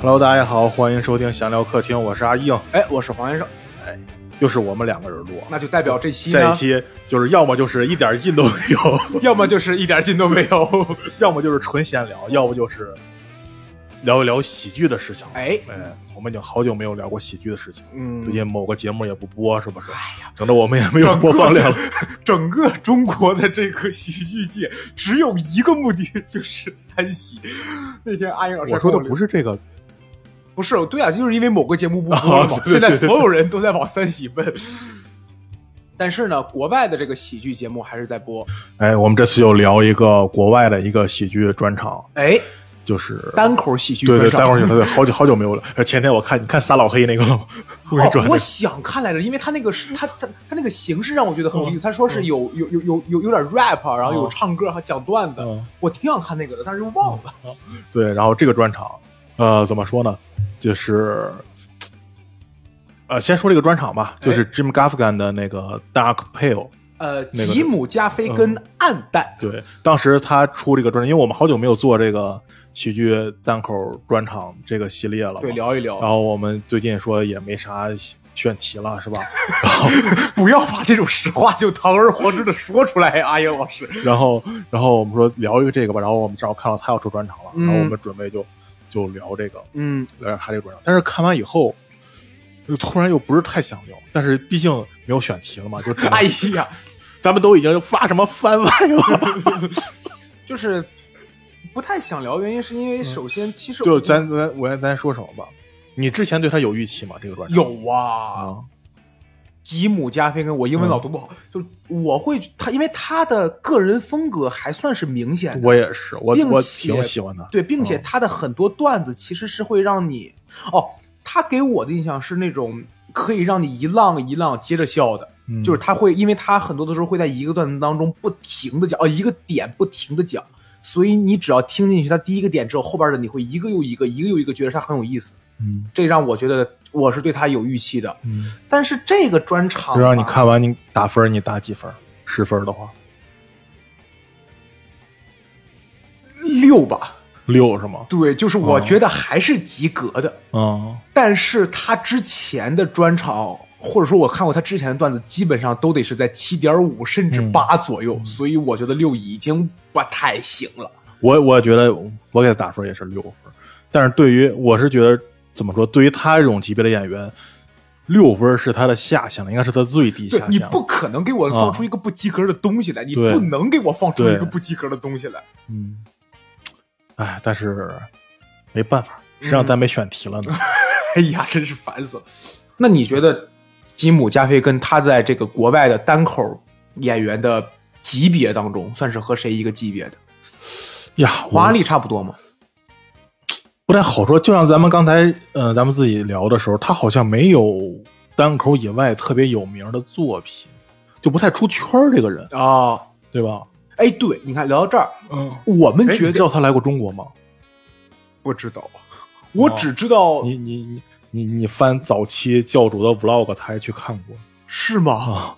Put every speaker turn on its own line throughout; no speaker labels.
Hello，大家好，欢迎收听闲聊客厅，我是阿硬，
哎，我是黄先生，哎
又是我们两个人录。
那就代表这期
这一，期就是要么就是一点劲都没有，
要么就是一点劲都没有。
要么就是纯闲聊，要不就是聊一聊喜剧的事情。
哎，
哎，我们已经好久没有聊过喜剧的事情，
嗯
最近某个节目也不播，是不是？哎呀，整的我们也没有播放量了。
整个中国的这个喜剧界只有一个目的，就是三喜。那天阿英老师
我说的不
是
是这个，
不是对啊，就是因为某个节目不播了嘛
哦，对
现在所有人都在往三喜奔。但是呢，国外的这个喜剧节目还是在播。
哎，我们这次又聊一个国外的一个喜剧专场，
哎，
就是
单口喜剧
对对，
专场
待会儿对对，好久好久没有了。呃 前天我看你看撒老黑那个了吗？我转
哦，我想看来着，因为他那个是 他他他那个形式让我觉得很有意思。他说是有有有有有有点 rap，然后有
嗯
唱歌，还讲段子。
嗯
我挺想看那个的，但是又忘了。
对，然后这个专场，呃，怎么说呢？就是，呃，先说这个专场吧，就是 Jim Gaffigan 的那个 Dark Pale。
呃，
那个
吉姆加菲跟暗淡，
对，当时他出这个专辑，因为我们好久没有做这个喜剧单口专场这个系列了，
对，聊一聊。
然后我们最近说也没啥选题了，是吧？然后，
不要把这种实话就堂而皇之的说出来，阿英老师。
然后，然后我们说聊一个这个吧，然后我们正好看到他要出专场了，
嗯
然后我们准备就就聊这个，
嗯，
聊他这个专场。但是看完以后，就突然又不是太想聊，但是毕竟没有选题了嘛，就
哎呀，
咱们都已经发什么番外了，
就是不太想聊，原因是因为首先，其实
嗯就咱咱我咱说什么吧？你之前对他有预期吗？这个专场
有啊，
啊，
吉姆加菲跟我英文老读不好，就我会他，因为他的个人风格还算是明显的。
我也是，我我挺喜欢他。
对，并且
嗯
他的很多段子其实是会让你，哦，他给我的印象是那种可以让你一浪一浪接着笑的，
嗯
就是他会，因为他很多的时候会在一个段子当中不停的讲，哦，一个点不停的讲，所以你只要听进去他第一个点之后，后边的你会一个又一个，一个又一个觉得他很有意思，
嗯
这让我觉得我是对他有预期的。
嗯，
但是这个专场
就让你看完你打分，你打几分？十分的话，
六吧，
六是吗？
对，就是我
哦
觉得还是及格的。
嗯，
但是他之前的专场，或者说我看过他之前的段子，基本上都得是在七点五甚至八左右，所以我觉得六已经不太行了。
我我觉得我给他打分也是六分，但是对于我是觉得怎么说？对于他这种级别的演员，六分是他的下限了，应该是他最低下限了。
你不可能给我放出一个不及格的东西来，你不能给我放出一个不及格的东西来。
嗯，哎，但是没办法，谁让咱没选题了呢？
哎呀，真是烦死了。那你觉得吉姆加菲跟他在这个国外的单口演员的级别当中，算是和谁一个级别的？
呀，我
黄安丽差不多吗？
不太好说。就像咱们刚才呃，咱们自己聊的时候，他好像没有单口以外特别有名的作品，就不太出圈儿这个人，
啊，
对吧？
哎，对，你看聊到这儿，
嗯，
我们觉得
他来过中国吗？
不知道，我只知道
你你你你你翻早期教主的 vlog，他还去看过，
是吗？
啊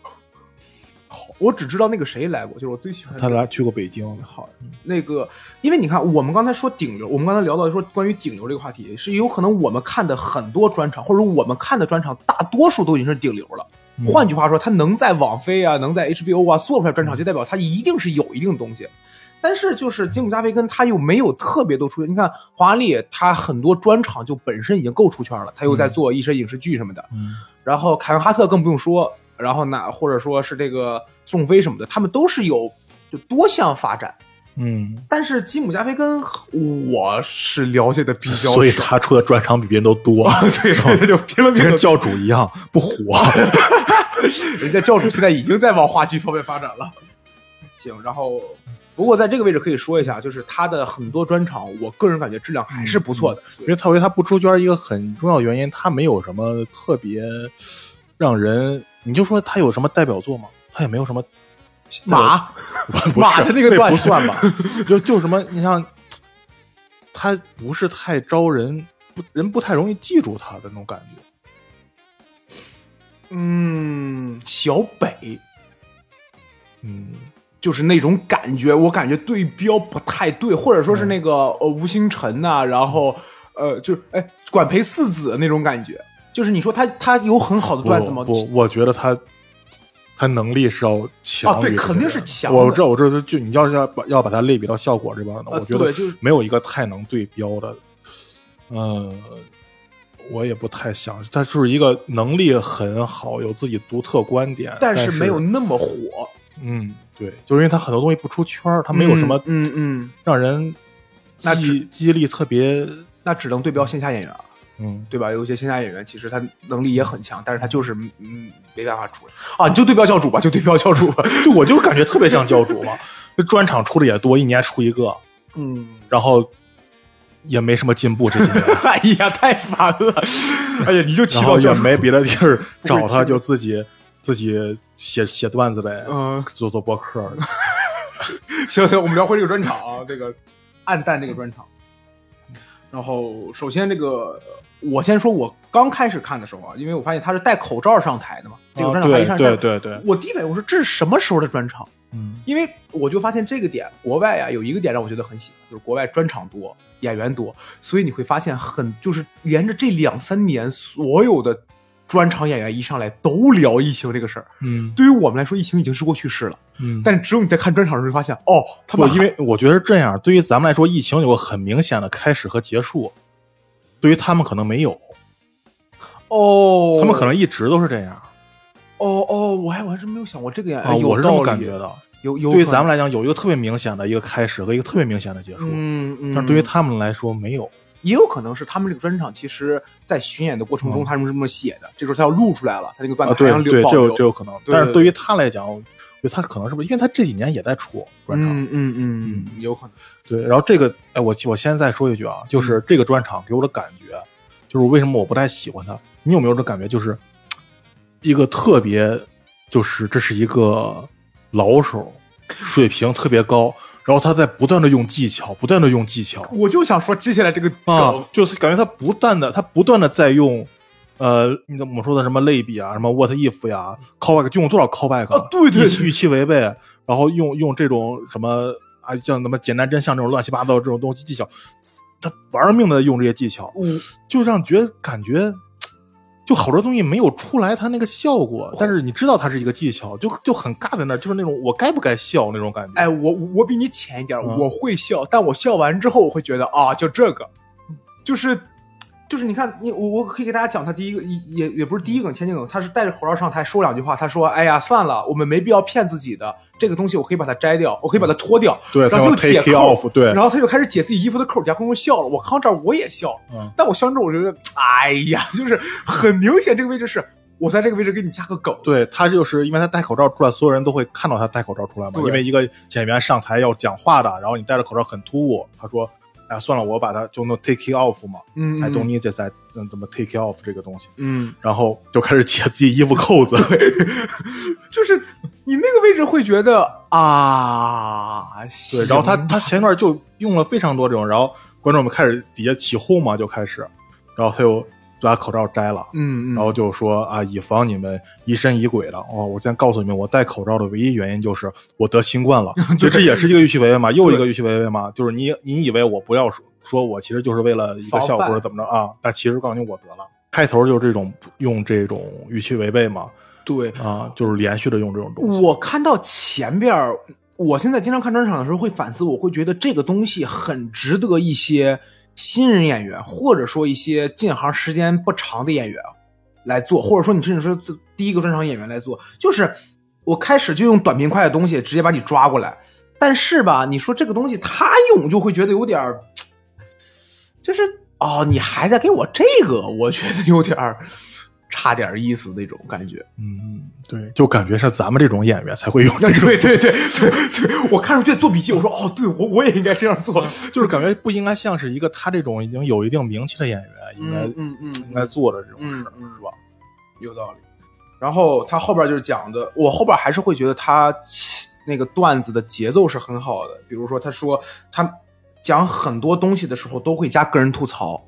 好，我只知道那个谁来过，就是我最喜欢的
他来去过北京。
好，那个，因为你看，我们刚才说顶流，我们刚才聊到说关于顶流这个话题，是有可能我们看的很多专场，或者我们看的专场，大多数都已经是顶流了。
嗯
换句话说，他能在网飞啊，能在 HBO 啊做出来专场，就代表他一定是有一定东西。但是就是吉姆加菲根他又没有特别多出现，你看华丽他很多专场就本身已经够出圈了，他又在做一些影视剧什么的，
嗯。
然后凯文哈特更不用说，然后那或者说是这个宋飞什么的，他们都是有就多项发展。
嗯，
但是吉姆加菲根我是了解的比较少，
所以他出的专场比别人都多，
对，所以他 就拼了命
跟教主一样不火。
人家教主现在已经在往话剧方面发展了。行，然后不过在这个位置可以说一下，就是他的很多专场，我个人感觉质量还是不错的。
因为他为他不出圈一个很重要原因，他没有什么特别让人，你就说他有什么代表作吗？他也没有什么
马 马的那个段子
不算吧？就就什么，你像他不是太招人不人不太容易记住他的那种感觉。
嗯，小北
嗯，
就是那种感觉，我感觉对标不太对，或者说是那个、呃吴星辰呐、然后呃就是哎管培四子那种感觉，就是你说他他有很好的段子吗？
不，不我觉得他他能力是要强
啊对肯定是强
我知道，我知道，就你要是要把要把它类比到效果这边的，
呃
我觉得
就是。
没有一个太能对标的。呃，我也不太想，他是一个能力很好，有自己独特观点，但
但是没有那么火，
嗯，对，就是因为他很多东西不出圈儿，他没有什么
嗯嗯嗯，
让人
那
记记忆力特别，
那只能对标线下演员了。
嗯，
对吧？有一些线下演员其实他能力也很强，但是他就是嗯没办法出来啊！你就对标教主吧，就对标教主吧。
就我就感觉特别像教主嘛，那专场出的也多，一年出一个，
嗯，
然后也没什么进步这几年。
哎呀，太烦了！哎呀，你就祈
然后也没别的地儿找他，就自己自己写写段子呗，
嗯，
做做播客。
行行，我们聊回这个专场啊，这个暗淡这个专场。然后，首先这个，我先说，我刚开始看的时候啊，因为我发现他是戴口罩上台的嘛，这个专场他一上
啊对对对对，
我第一反应我说这是什么时候的专场？
嗯
因为我就发现这个点，国外啊、有一个点让我觉得很喜欢，就是国外专场多，演员多，所以你会发现很就是连着这两三年，所有的专场演员一上来都聊疫情这个事儿。
嗯。
对于我们来说，疫情已经是过去式了，
嗯，
但只有你在看专场的时候，发现哦，他，们
因为我觉得是这样，对于咱们来说，疫情有个很明显的开始和结束，对于他们可能没有，
哦，
他们可能一直都是这样。
哦哦，我还我还真没有想过这个呀，
啊，
哎有
我是这么感觉，的。
有有
对于咱们来讲，有一个特别明显的一个开始和一个特别明显的结束，
嗯嗯，
但是对于他们来说没有。
也有可能是他们这个专场，其实在巡演的过程中，
嗯
他们是这么写的。这时候他要录出来了，他这个段
啊，
子还让
对对，
留保留
这有这。有可能。但是对于他来讲，我觉得他可能是不是因为他这几年也在出专场，
嗯嗯嗯，有可能。
对。然后这个，哎，我我先再说一句啊，
嗯
就是这个专场给我的感觉，就是为什么我不太喜欢他？你有没有这感觉？就是一个特别，就是这是一个老手，水平特别高，然后他在不断的用技巧，不断的用技巧，
我就想说接下来这个
啊，，就是感觉他不断的，他不断的在用，呃，你怎么说的什么类比啊，什么 what if 呀，callback 就用多少 callback，、
啊对对对。
预期违背，然后用用这种什么啊，像什么简单真相这种乱七八糟这种东西技巧，他玩命的用这些技巧，
我
就让觉得感觉。就好多东西没有出来，它那个效果，但是你知道它是一个技巧，就就很尬在那儿，就是那种我该不该笑那种感觉。
哎，我我比你浅一点，
嗯。
我会笑，但我笑完之后，我会觉得啊，就这个，就是就是你看，你我我可以给大家讲，他第一个也也不是第一梗，前几梗，他是戴着口罩上台说两句话，他说：“哎呀，算了，我们没必要骗自己的，这个东西我可以把它摘掉，我可以把它脱掉。”
对，
然后又解扣
off，对，
然后他就开始解自己衣服的扣，底下观众笑了。我看到这儿我也笑，
嗯
但我笑完之后，我觉得，哎呀，就是很明显，这个位置是我在这个位置给你加个梗。
对他就是因为他戴口罩出来，所有人都会看到他戴口罩出来嘛。因为一个演员上台要讲话的，然后你戴着口罩很突兀。他说：“哎呀，算了，我把它就弄 take it off 嘛。
嗯
I don't need this，嗯，怎么 take it off 这个东西？
嗯，
然后就开始解自己衣服扣子。
就是你那个位置会觉得啊，
对，然后他他前段就用了非常多这种，然后观众们开始底下起哄嘛，就开始，然后他又把口罩摘了。
嗯，嗯。
然后就说啊，以防你们疑神疑鬼的。哦，我先告诉你们，我戴口罩的唯一原因就是我得新冠了，就这也是一个预期违背嘛，又一个预期违背嘛，就是你你以为我不要说说我其实就是为了一个效果怎么着啊，但其实告诉你我得了，开头就是这种用这种预期违背嘛，
对，
啊，就是连续的用这种东西，
我看到前边儿，我现在经常看专场的时候会反思，我会觉得这个东西很值得一些新人演员，或者说一些进行时间不长的演员来做，或者说你甚至说第一个专场演员来做，就是我开始就用短平快的东西直接把你抓过来，但是吧，你说这个东西他用就会觉得有点儿，就是哦，你还在给我这个，我觉得有点儿差点意思那种感觉。
嗯，对，就感觉是咱们这种演员才会有
对对对对对，我看出去做笔记，我说哦，对我我也应该这样做。
就是感觉不应该像是一个他这种已经有一定名气的演员应该、
嗯嗯
应该做的这种事是吧？
有道理。然后他后边就是讲的，我后边还是会觉得他那个段子的节奏是很好的。比如说，他说他讲很多东西的时候都会加个人吐槽，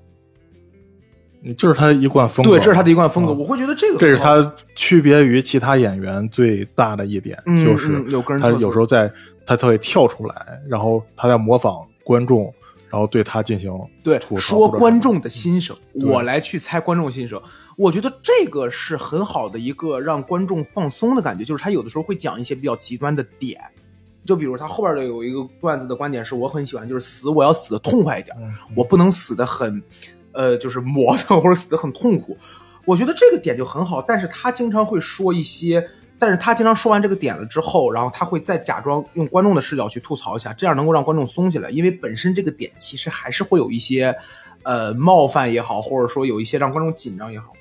这是他一贯风格，
对，这是他的一贯风格。
嗯
我会觉得这个
这是他区别于其他演员最大的一点，
嗯
就是他有时候在他他会跳出来，然后他在模仿观众，然后对他进行
对说观众的心声，
对
我来去猜观众心声。我觉得这个是很好的一个让观众放松的感觉，就是他有的时候会讲一些比较极端的点，就比如他后边的有一个段子的观点是我很喜欢，就是死我要死的痛快一点，
嗯
我不能死的很，呃，就是磨蹭或者死的很痛苦。我觉得这个点就很好，但是他经常会说一些，但是他经常说完这个点了之后，然后他会再假装用观众的视角去吐槽一下，这样能够让观众松下来，因为本身这个点其实还是会有一些，呃，冒犯也好，或者说有一些让观众紧张也好。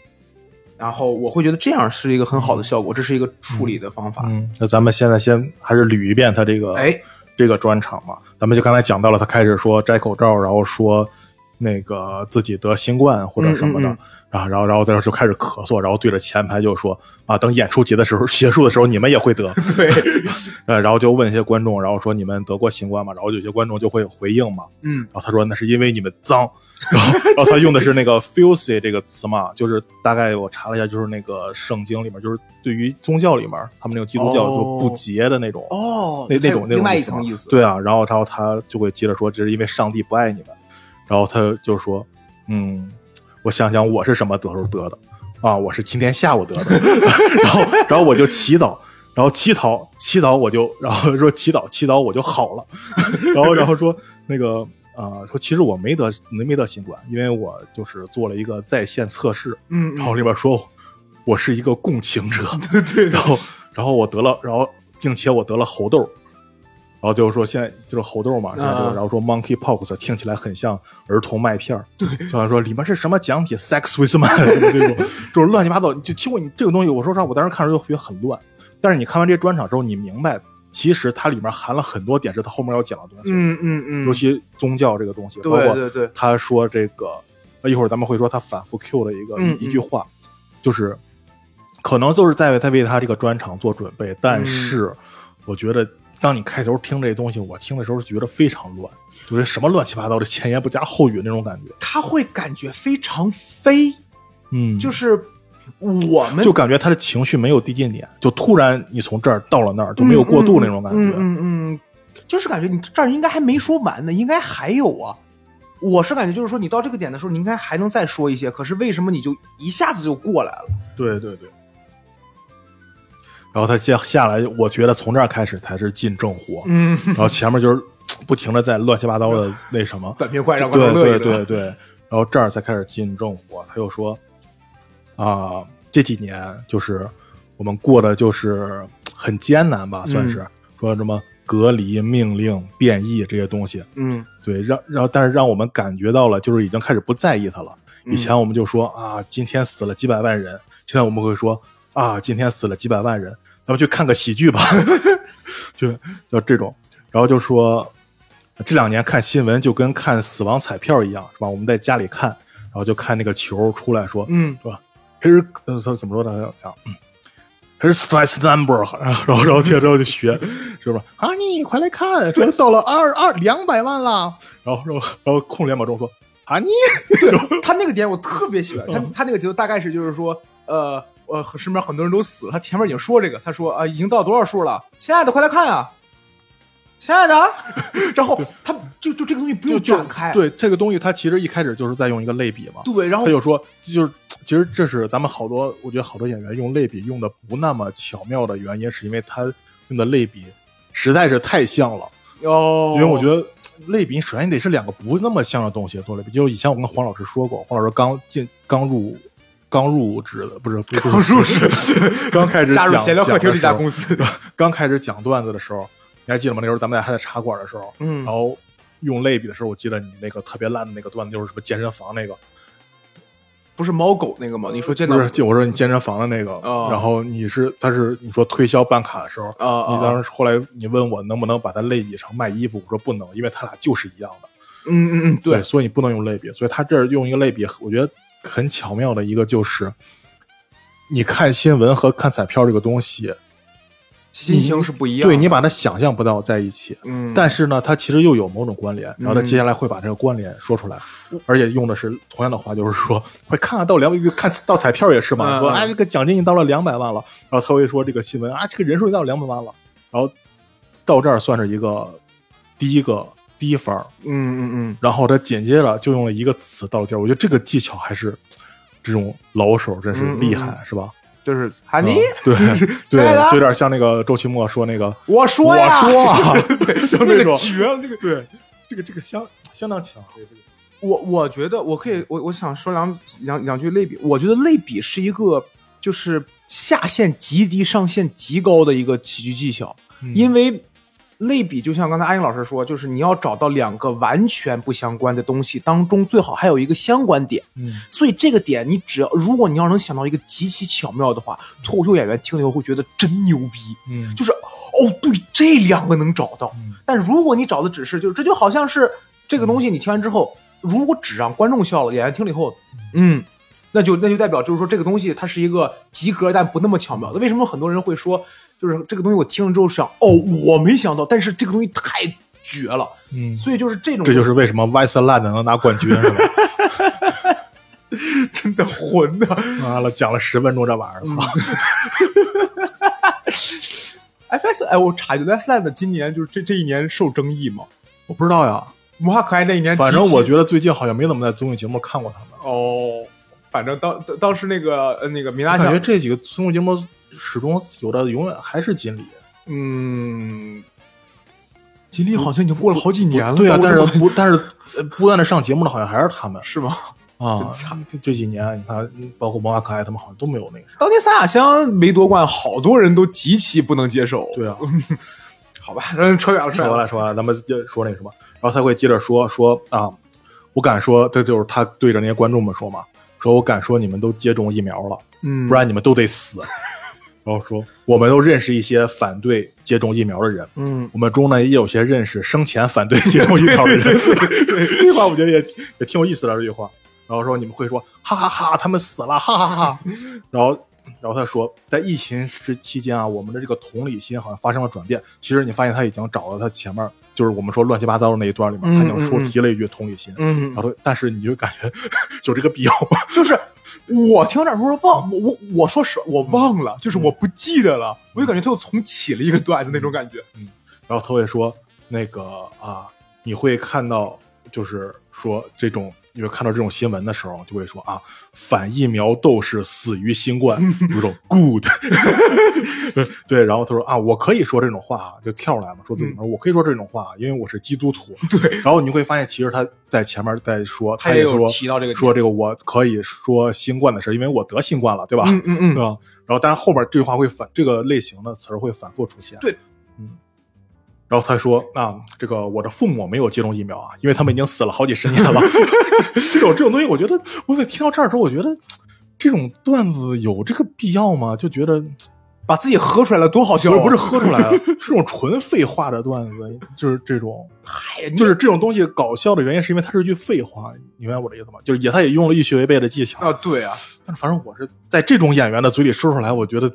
然后我会觉得这样是一个很好的效果，这是一个处理的方法。
嗯，那咱们现在先还是捋一遍他这个
哎，
这个专场嘛，咱们就刚才讲到了，他开始说摘口罩，然后说那个自己得新冠或者什么的，
嗯嗯嗯
然后然后然后在这就开始咳嗽，然后对着前排就说啊，等演出结的时候 结束的时候你们也会得，
对，
呃，然后就问一些观众，然后说你们得过新冠吗？然后有些观众就会回应嘛，
嗯
然后他说那是因为你们脏，然后然后他用的是那个 filthy 这个词嘛，就是大概我查了一下，就是那个圣经里面，就是对于宗教里面他们那个基督教就不洁的那种。
哦，
那那种那种
另外一层意思。
对啊，然后然后他就会接着说，这是因为上帝不爱你们，然后他就说，嗯，我想想我是什么时候得的啊，我是今天下午得的，然后然后我就祈祷，然后祈祷祈祷我就然后说祈祷祈祷我就好了，然后然后说那个啊、说其实我没得没得新冠，因为我就是做了一个在线测试，
嗯，嗯，
然后里边说我是一个共情者，
对对。
然后然后我得了，然后并且我得了猴痘，然后就是说现在就是猴痘嘛，然后
啊。
然后说 monkeypox 听起来很像儿童麦片儿，对，就像说里面是什么奖品，sex with man 这种，就是乱七八糟。就听过你这个东西，我说实话，我当时看着就觉得很乱，但是你看完这些专场之后，你明白其实它里面含了很多点是它后面要讲的东西，
嗯嗯嗯，
尤其宗教这个东西，包括
对对。对，
他说这个，呃一会儿咱们会说他反复 Q 的一个、
嗯
一句话，就是可能都是在为他为他这个专场做准备，但是我觉得当你开头听这东西，我听的时候觉得非常乱，就是什么乱七八糟的前言不加后语那种感觉，
他会感觉非常飞，
嗯，
就是我们
就感觉他的情绪没有递进点，就突然你从这儿到了那儿，就没有过渡那种感觉，
嗯嗯嗯，就是感觉你这儿应该还没说完呢，应该还有啊。我是感觉就是说，你到这个点的时候，你应该还能再说一些，可是为什么你就一下子就过来了？
对对对。然后他接下来，我觉得从这儿开始才是进正活，
嗯，
然后前面就是不停的在乱七八糟的那什么，
短平快让观
对
众乐一乐。
对对对，然后这儿才开始进正火，他又说啊，这几年就是我们过的就是很艰难吧，算是、说什么隔离、命令、变异这些东西，
嗯
对，让让但是让我们感觉到了，就是已经开始不在意它了。以前我们就说啊，今天死了几百万人，现在我们会说啊，今天死了几百万人，咱们去看个喜剧吧，就就这种，然后就说这两年看新闻就跟看死亡彩票一样，是吧？我们在家里看，然后就看那个球出来说，
嗯
是吧？Here，呃，怎怎么说呢？讲，嗯，Here's stress number，然后然后然后接着就学，是吧？啊，你快来看，说到了二二两百万了，然后然后然后空两秒钟说，啊你，
他那个点我特别喜欢，他
嗯
他那个节奏大概是就是说，呃呃，身边很多人都死了，他前面已经说这个，他说啊、已经到多少数了，亲爱的快来看啊，亲爱的，然后他就就这个东西不用展开，
对这个东西，他其实一开始就是在用一个类比嘛，
对，然后
他就说，就是其实这是咱们好多，我觉得好多演员用类比用的不那么巧妙的原因，是因为他用的类比实在是太像了。
哦，
因为我觉得类比，首先你得是两个不那么像的东西做类比。就以前我跟黄老师说过，黄老师刚进刚入刚入职的，不是刚入职，刚开始
加入
讲
闲聊客厅这家公司，
刚开始讲段子的时候，你还记得吗？那时候咱们俩还在茶馆的时候，
嗯
然后用类比的时候，我记得你那个特别烂的那个段子，就是什么健身房那个，
不是猫狗那个吗？你说健身
不是，就我说你健身房的那个，
哦
然后你是他是你说推销办卡的时候，你当时后来你问我能不能把它类比成卖衣服，我说不能，因为他俩就是一样的。
嗯嗯嗯，对，
所以你不能用类比。所以他这儿用一个类比，我觉得很巧妙的一个就是，你看新闻和看彩票这个东西，
心情是不一样的。
对你把它想象不到在一起，
嗯，
但是呢，它其实又有某种关联，然后他
嗯
接下来会把这个关联说出来，而且用的是同样的话，就是说 会看看到两看到彩票也是嘛，说啊这个奖金已经到了两百万了，然后他会说这个新闻啊这个人数已经到两百万了，然后到这儿算是一个第一个第一番儿，
嗯嗯嗯，
然后他紧接着就用了一个词到这儿，我觉得这个技巧还是这种老手真是厉害，
嗯嗯
是吧？
就是喊你
嗯，对 对，就有点像那个周奇墨说那个
我说呀，
我说啊，对，就那
绝了，那个。
对，这个这个相相当强，对这个
我我觉得我可以，我我想说两两两句类比。我觉得类比是一个就是下限极低、上限极高的一个喜剧技巧，
嗯。
因为类比就像刚才阿英老师说，就是你要找到两个完全不相关的东西当中，最好还有一个相关点。
嗯
所以这个点，你只要如果你要能想到一个极其巧妙的话，脱口秀演员听了以后会觉得真牛逼。
嗯
就是哦，对，这两个能找到。
嗯
但如果你找的只是，就是这就好像是这个东西，你听完之后，如果只让观众笑了，演员听了以后，嗯，那就那就代表就是说这个东西它是一个及格但不那么巧妙的。为什么很多人会说，就是这个东西我听了之后想，哦，我没想到，但是这个东西太绝了。
嗯，
所以就是这种，
这就是为什么 Westland 能拿冠军是吧？
真的混的。
完了，讲了十分钟这玩意儿，操！！
FS，哎，我插一句，Westland 今年就是这这一年受争议吗？
我不知道呀，
魔法可爱那一年，
反正我觉得最近好像没怎么在综艺节目看过他们。
哦，反正当当当时那个呃那个米
我
娜酱，
感觉这几个综艺节目始终有的永远还是锦鲤。
嗯，锦鲤好像已经过了好几年了，
对啊，但是不，但是呃不断的上节目的好像还是他们
是吗？
啊。这几年你看，包括魔法可爱，他们好像都没有那个。
当年三亚香没夺冠，好多人都极其不能接受。
对啊，
好吧，嗯扯远了，扯远了。
说完了，说完了，咱们就说那个什么，然后他会接着说说啊，我敢说，这就是他对着那些观众们说嘛，说我敢说你们都接种疫苗了，
嗯，
不然你们都得死。然后说我们都认识一些反对接种疫苗的人，
嗯，
我们中呢也有些认识生前反对接种疫苗的人。这句话我觉得也也挺有意思的这句话。然后说你们会说哈哈哈他们死了，哈哈哈哈。然后然后他说，在疫情时期间啊，我们的这个同理心好像发生了转变。其实你发现他已经找到他前面就是我们说乱七八糟的那一段里面，
嗯
他就说提了一句同理心。
嗯
然，后但是你就感觉 有这个必要吗？
就是我听这说忘，我我我说实，我忘了，就是我不记得了，我就感觉他又重启了一个段子那种感觉。
嗯然后他会说那个啊，你会看到就是说这种。你会看到这种新闻的时候，就会说啊，反疫苗斗士死于新冠，有种 good，对。然后他说啊，我可以说这种话啊，就跳出来嘛，说自己、我可以说这种话，因为我是基督徒。
对，
然后你会发现，其实他在前面在说，
他也有
说
提到这个
说这个我可以说新冠的事，因为我得新冠了，对吧？
嗯嗯嗯
对吧？然后，但是后面这句话会反，这个类型的词儿会反复出现。
对，
嗯。然后他说：“啊，这个我的父母没有接种疫苗啊，因为他们已经死了好几十年了。这种这种东西，我觉得我在听到这儿的时候，我觉得这种段子有这个必要吗？就觉得
把自己喝出来了多好笑啊，
不是喝出来了，是这种纯废话的段子，就是这种，
嗨，
就是这种东西搞笑的原因，是因为它是一句废话，你明白我的意思吗？就是也他也用了预学违背的技巧
啊，对啊，
但是反正我是在这种演员的嘴里说出来，我觉得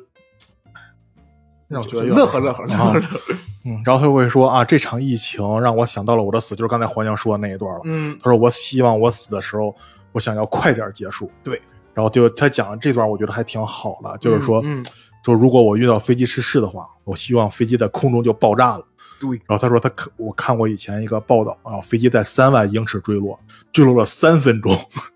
让我觉得
乐呵乐呵乐呵，
嗯，然后他会说啊，这场疫情让我想到了我的死，就是刚才黄江说的那一段了。
嗯
他说我希望我死的时候，我想要快点结束。
对，
然后就他讲的这段，我觉得还挺好的，就是说，
嗯嗯
就如果我遇到飞机失事的话，我希望飞机在空中就爆炸了。
对，
然后他说他看我看过以前一个报道啊，飞机在三万英尺坠落，坠落了三分钟，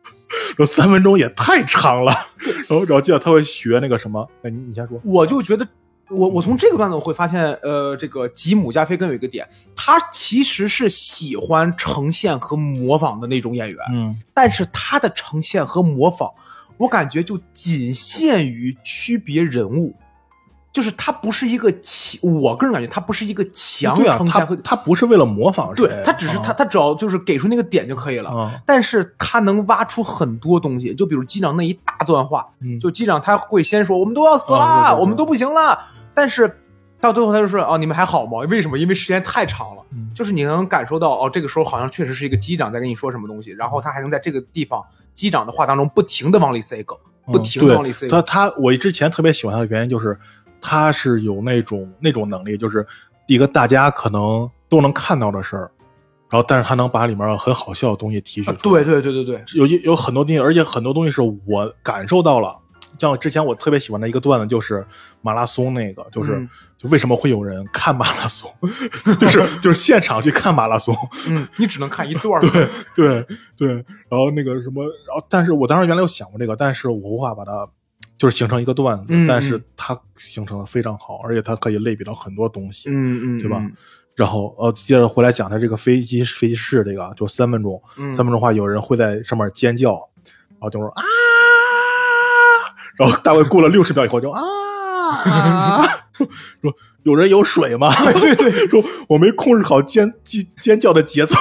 说三分钟也太长了。然后然后接着他会学那个什么，哎，你你先说。
我就觉得。我我从这个段子我会发现，呃，这个吉姆加菲根有一个点，他其实是喜欢呈现和模仿的那种演员，
嗯
但是他的呈现和模仿，我感觉就仅限于区别人物，就是他不是一个强，我个人感觉他不是一个强呈现和，
他不是为了模仿，
对他只是他
啊
他只要就是给出那个点就可以了，
啊。
但是他能挖出很多东西，就比如机长那一大段话，
嗯
就机长他会先说我们都要死了，
啊对对对
我们都不行了，但是到最后他就说哦你们还好吗？为什么？因为时间太长了，
嗯
就是你能感受到哦这个时候好像确实是一个机长在跟你说什么东西，然后他还能在这个地方机长的话当中不停的往里塞梗，不停的往里塞梗，
嗯他他我之前特别喜欢他的原因就是，他是有那种那种能力，就是一个大家可能都能看到的事儿，然后但是他能把里面很好笑的东西提取出来。
啊对对对对对，
有有很多东西，而且很多东西是我感受到了。像之前我特别喜欢的一个段子，就是马拉松那个，就是、
嗯。
就为什么会有人看马拉松，就是就是现场去看马拉松，
嗯，你只能看一段儿。
对对对，然后那个什么，然后但是我当时原来有想过这个，但是我无法把它就是形成一个段子，
嗯
但是它形成的非常好，而且它可以类比到很多东西，
嗯嗯，
对吧
嗯？
然后呃，接着回来讲他这个飞机飞机室这个啊，就三分钟，
嗯。
三分钟的话，有人会在上面尖叫，然后就说啊，然后大概过了六十秒以后就啊啊，说 说有人有水吗？对 对，说我没控制好尖尖尖叫的节奏，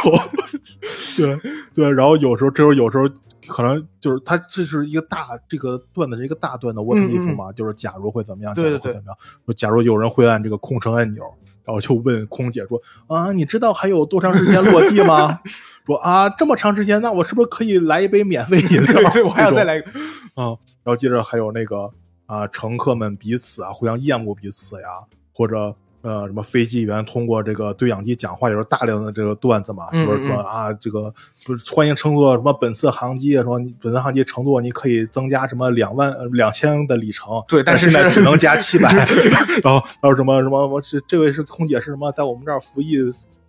对对，然后有时候这时候有时候。可能就是他这是一个大这个段子是一个大段的 what
嗯
if 嘛，就是假如会怎么样，假
对对对
如会怎么样。说假如有人会按这个空乘按钮，然后就问空姐说啊，你知道还有多长时间落地吗？说啊，这么长时间，那我是不是可以来一杯免费饮料？
对对，我还要再来一个。
嗯、然后接着还有那个啊，乘客们彼此啊互相厌恶彼此呀，或者呃什么飞机员通过这个对讲机讲话，有时候大量的这个段子嘛，
嗯
就是说
嗯
啊这个不是欢迎乘坐什么本次航机，说你本次航机乘坐你可以增加什么两万呃两千的里程，
对但是是
现在只能加 七百，然后还有什么什么我这这位是空姐是什么在我们这儿服役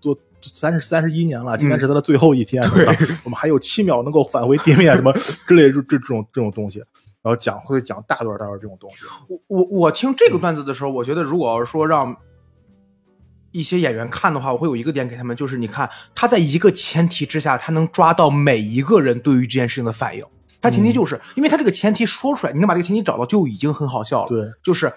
多。三十三十一年了，今天是他的最后一天，
对
吧 我们还有七秒能够返回地面，什么之类这这这种这种东西，然后讲会讲大段大段这种东西。
我我我听这个段子的时候，我觉得如果要是说让一些演员看的话，我会有一个点给他们，就是你看他在一个前提之下，他能抓到每一个人对于这件事情的反应。他前提就是、因为他这个前提说出来，你能把这个前提找到，就已经很好笑了。
对，
就是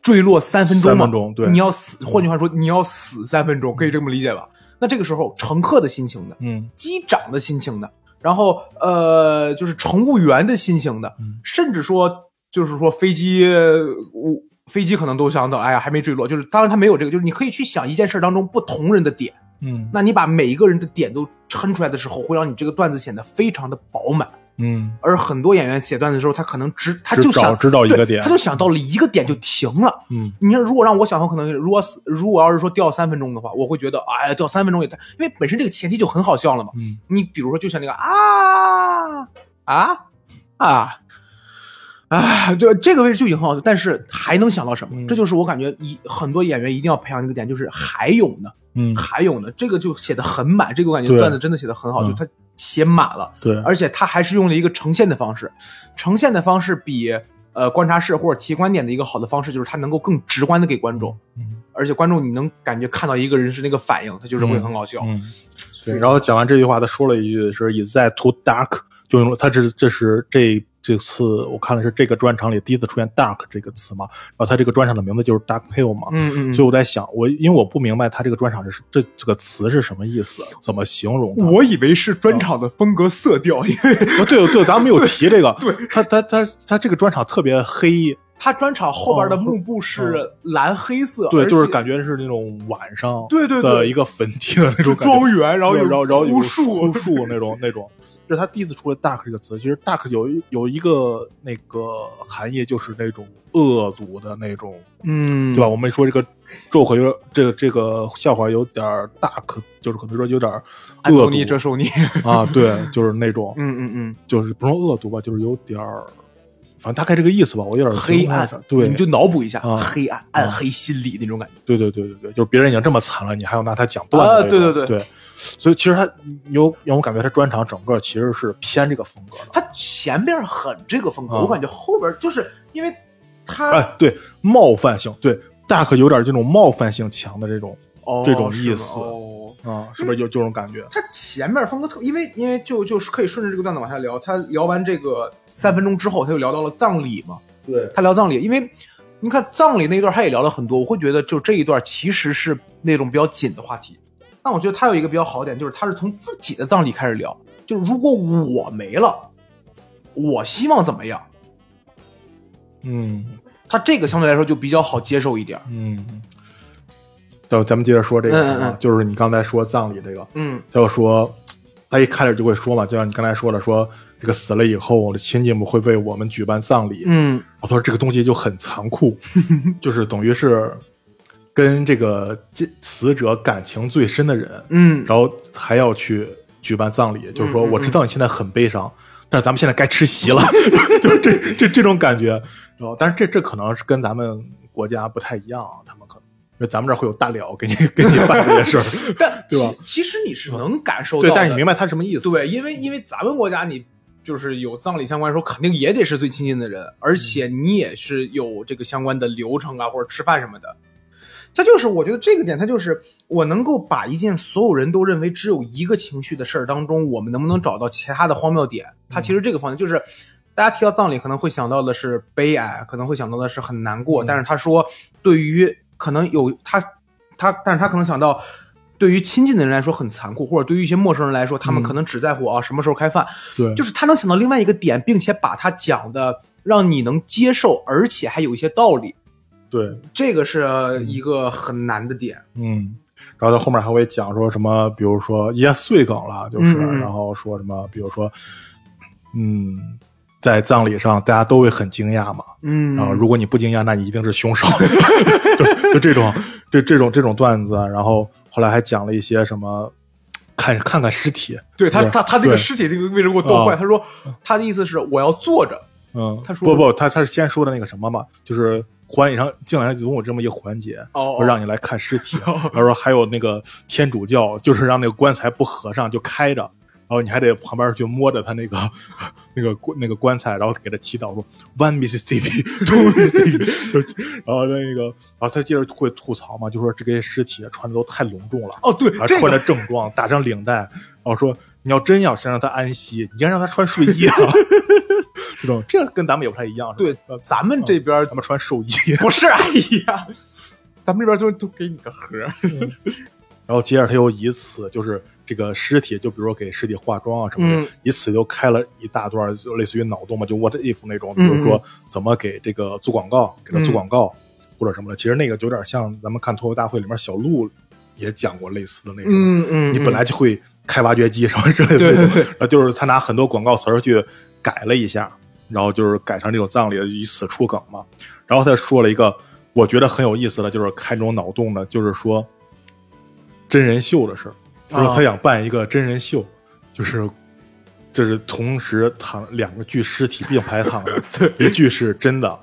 坠落三分钟嘛，
三分钟对。
你要死，换句话说，你要死三分钟，可以这么理解吧？那这个时候，乘客的心情的，
嗯。
机长的心情的，然后呃，就是乘务员的心情的，
嗯。
甚至说就是说飞机，我飞机可能都想等，哎呀还没坠落，就是当然他没有这个，就是你可以去想一件事当中不同人的点，
嗯。
那你把每一个人的点都抻出来的时候，会让你这个段子显得非常的饱满。
嗯。
而很多演员写段子的时候，他可能只他就想
知道一个点。
他就想到了一个点就停了。
嗯。
你说如果让我想，可能如果如果要是说掉三分钟的话，我会觉得哎呀掉三分钟也太，因为本身这个前提就很好笑了嘛。
嗯。
你比如说，就像那个啊啊啊啊，这这个位置就已经很好笑，但是还能想到什么？
嗯
这就是我感觉一很多演员一定要培养一个点，就是还有呢，
嗯，
还有呢，这个就写的很满，这个我感觉段子真的写的很好，
嗯
就他写满了，
对，
而且他还是用了一个呈现的方式，呈现的方式比呃观察室或者提观点的一个好的方式，就是他能够更直观的给观众，
嗯
而且观众你能感觉看到一个人是那个反应，他就是会很搞笑。
嗯，对。然后讲完这句话，他说了一句是 “Is that too dark”，就用他这这是这这次我看的是这个专场里第一次出现 “dark” 这个词嘛，然后他这个专场的名字就是 “dark pill” 嘛，
嗯嗯嗯，
所以我在想，我因为我不明白他这个专场是这这个词是什么意思，怎么形容？
我以为是专场的风格色调，因为
哦，对对，咱们没有提这个。对，他他他他这个专场特别黑，
他专场后边的幕布是蓝黑色，
哦对，就是感觉是那种晚上
对对对
的一个坟地的那种感觉
庄园，然后有
然后然后有
树
枯树那种那种。这是他第一次出了 “dark” 这个词，其实 “dark” 有一有一个那个含义，就是那种恶毒的那种，
嗯，
对吧？我们说这个 joke 有点这个这个笑话有点 dark，就是可能说有点恶毒
安东尼这首你，
啊，对，就是那种，
嗯嗯嗯，
就是不说恶毒吧，就是有点儿，反正大概这个意思吧，我有点
黑暗，
对，
你就脑补一下，
啊
黑暗、暗黑心理那种感觉。
对对对对对，就是别人已经这么惨了，你还要拿他讲段
啊
子
对对对
对所以其实他有让我感觉他专场整个其实是偏这个风格的。
他前边很这个风格，
啊
我感觉后边就是因为他
哎，对，冒犯性，对，大可有点这种冒犯性强的这种
哦
这种意思
哦。
啊，是不是有这种感觉？
他前面风格特，因为因为就就是可以顺着这个段子往下聊。他聊完这个三分钟之后，他就聊到了葬礼嘛。
对，
他聊葬礼，因为你看葬礼那一段，他也聊了很多。我会觉得，就这一段其实是那种比较紧的话题。但我觉得他有一个比较好点，就是他是从自己的葬礼开始聊。就是如果我没了，我希望怎么样？
嗯
他这个相对来说就比较好接受一点。
嗯。等咱们接着说这个啊，
嗯嗯嗯
就是你刚才说葬礼这个，
嗯
他就说，他一开始就会说嘛，就像你刚才说的，说这个死了以后，我的亲戚们会为我们举办葬礼。
嗯
我说这个东西就很残酷，就是等于是跟这个这死者感情最深的人，
嗯，
然后还要去举办葬礼，就是说我知道你现在很悲伤，但是咱们现在该吃席了，就是这这这种感觉。然后，但是这这可能是跟咱们国家不太一样，他们可能因为咱们这儿会有大了给你给你办这些事儿，
但
对吧
其其实你是能感受到
对，但是你明白他什么意思？
对，因为因为咱们国家你就是有葬礼相关的时候，肯定也得是最亲近的人，而且你也是有这个相关的流程啊，或者吃饭什么的。这就是我觉得这个点，它就是我能够把一件所有人都认为只有一个情绪的事儿当中，我们能不能找到其他的荒谬点？它其实这个方向就是，大家提到葬礼可能会想到的是悲哀，可能会想到的是很难过，
嗯
但是他说对于可能有他他，但是他可能想到。对于亲近的人来说很残酷，或者对于一些陌生人来说，他们
嗯
可能只在乎啊什么时候开饭，
对，
就是他能想到另外一个点，并且把它讲的让你能接受，而且还有一些道理，
对，
这个是一个很难的点。
嗯。然后他后面还会讲说什么，比如说一些碎梗了，就是，然后说什么，比如说，嗯，在葬礼上大家都会很惊讶嘛，
嗯。
然后如果你不惊讶，那你一定是凶手，就就这种这这种这种段子，然后后来还讲了一些什么，看看看尸体，
对他他他这个尸体这个位置给我逗坏？
啊
他说他的意思是我要坐着，
嗯，
他说
不不，他他是先说的那个什么嘛，就是婚礼上敬礼上总有这么一个环节，
哦
让你来看尸体，然后说还有那个天主教，就是让那个棺材不合上就开着。然后你还得旁边去摸着他那个那个棺那个棺材，然后给他祈祷说 One Mississippi，就然后那个，然后他接着会吐槽嘛，就说这些尸体穿的都太隆重了，
哦对
还穿着正装，打上领带，然后说你要真要想让他安息，你应该让他穿睡衣啊，这种这跟咱们也不太一样，
对咱们这边
咱们穿寿衣，
不是哎呀，咱们这边就都给你个盒儿，
然后接着他又以此就是这个尸体，就比如说给尸体化妆啊什么的，
嗯
以此就开了一大段，就类似于脑洞嘛，就 what if 那种，比
嗯
如说怎么给这个做广告，给他做广告、或者什么的。其实那个就有点像咱们看脱口大会里面小鹿也讲过类似的那种，
嗯嗯，
你本来就会开挖掘机什么之类的，
对对对。
然后就是他拿很多广告词儿去改了一下，然后就是改成这种葬礼，以此出梗嘛。然后他说了一个我觉得很有意思的，就是开这种脑洞的，就是说真人秀的事儿，就是
啊
他想办一个真人秀，就是。就是同时躺两个具尸体并排躺着，一具是真的，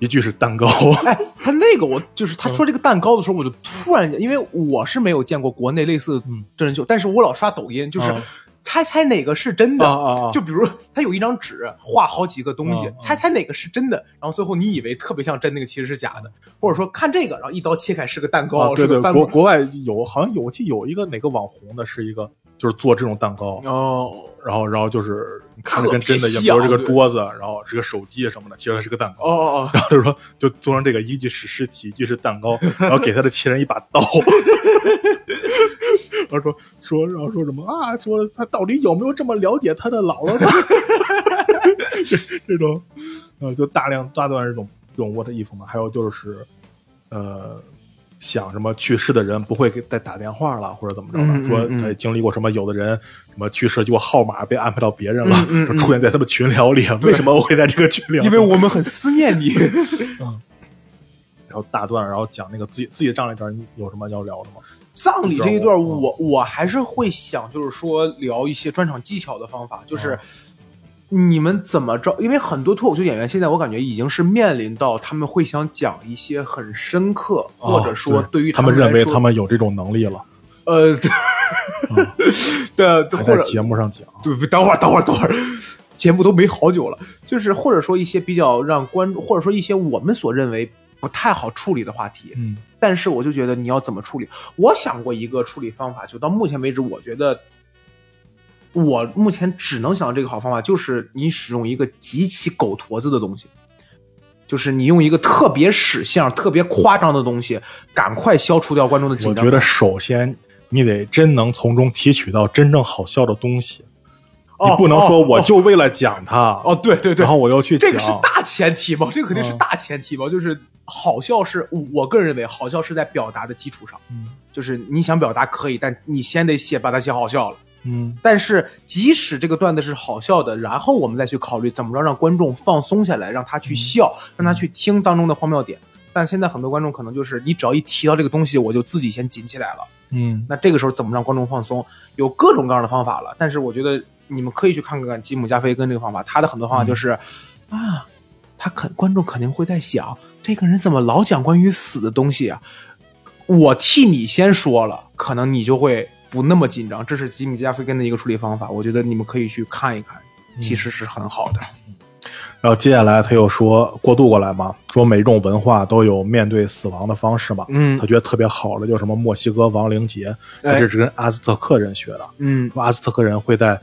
一具是蛋糕。
哎，他那个我就是他说这个蛋糕的时候，我就突然间，因为我是没有见过国内类似
嗯
真人秀，但是我老刷抖音，就是
啊
猜猜哪个是真的。就比如他有一张纸画好几个东西猜猜哪个是真的，然后最后你以为特别像真，那个其实是假的，或者说看这个，然后一刀切开是个蛋糕，
啊，对对。国国外有好像有，我记得有一个哪个网红的，是一个就是做这种蛋糕，
哦，
然后然后就是你看着跟真的一样，比如这个桌子，然后是个手机什么的，其实它是个蛋糕。
哦哦哦，
然后就说，就做成这个，一具是尸体，一具是蛋糕，然后给他的亲人一把刀，然后说说，然后说什么啊？说他到底有没有这么了解他的姥姥呢？这这种，呃，就大量大段这种这种 what if 嘛，还有就是，呃。想什么去世的人不会给再打电话了，或者怎么着的？说
嗯
他经历过什么？有的人什么去世，结果号码被安排到别人了，出现在他们群聊里。为什么我会在这个群聊？
因为我们很思念你。
然后大段，然后讲那个自己自己的葬礼这儿，你有什么要聊的吗？
葬礼这一段，
嗯
我我还是会想，就是说聊一些专场技巧的方法，就是
嗯
你们怎么着？因为很多脱口秀演员现在我感觉已经是面临到他们会想讲一些很深刻，或者说
哦对
于
他们认为他们有这种能力了，
呃，对 或者
节目上讲。
对，等会儿，等会儿，等会儿，节目都没好久了，就是或者说一些比较让观众，或者说一些我们所认为不太好处理的话题，
嗯
但是我就觉得你要怎么处理？我想过一个处理方法，就到目前为止，我觉得我目前只能想到这个好方法，就是你使用一个极其狗驼子的东西，就是你用一个特别使相、特别夸张的东西，赶快消除掉观众的紧张。
我觉得首先你得真能从中提取到真正好笑的东西，
哦
你不能说
哦
我就为了讲它，
哦，对对对，
然后我又去讲。
这个是大前提嘛，这个肯定是
嗯
大前提嘛，就是好笑是我个人认为好笑是在表达的基础上，
嗯。
就是你想表达可以，但你先得写把它写好笑了。
嗯
但是即使这个段子是好笑的，然后我们再去考虑怎么着让观众放松下来，让他去笑，让他去听当中的荒谬点。但现在很多观众可能就是你只要一提到这个东西，我就自己先紧起来了。
嗯
那这个时候怎么让观众放松？有各种各样的方法了。但是我觉得你们可以去看看吉姆加菲根这个方法，他的很多方法就是、啊，他肯观众肯定会在想，这个人怎么老讲关于死的东西啊？我替你先说了，可能你就会不那么紧张。这是吉米加菲根的一个处理方法，我觉得你们可以去看一看，其实是很好的。
然后接下来他又说过渡过来嘛，说每一种文化都有面对死亡的方式嘛。
嗯
他觉得特别好的就是什么墨西哥亡灵节，
哎
这是跟阿兹特克人学的。
嗯
说阿兹特克人会在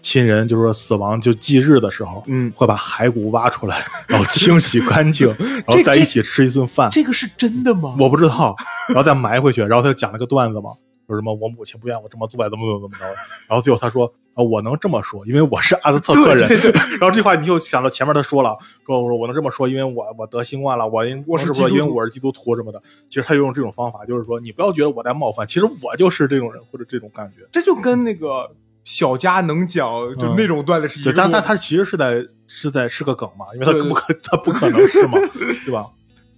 亲人就是说死亡就忌日的时候，
嗯，
会把骸骨挖出来，然后清洗干净，然后在一起吃一顿饭。
这个是真的吗？
我不知道，然后再埋回去，然后他就讲了个段子嘛，说什么我母亲不愿我这么做，怎么怎么怎么着，然后最后他说啊，我能这么说，因为我是阿兹特克人。
对对
然后这话你就想到前面他说了，说我说我能这么说，因为我我得新冠了，我因
我是
是说
基督徒
因为我是基督徒什么的。其实他就用这种方法，就是说你不要觉得我在冒犯，其实我就是这种人或者这种感觉。
这就跟那个小佳能讲就那种段子是一
对，
个路
但他他其实是在是在是个梗嘛，因为他不可他不可能是嘛，对吧？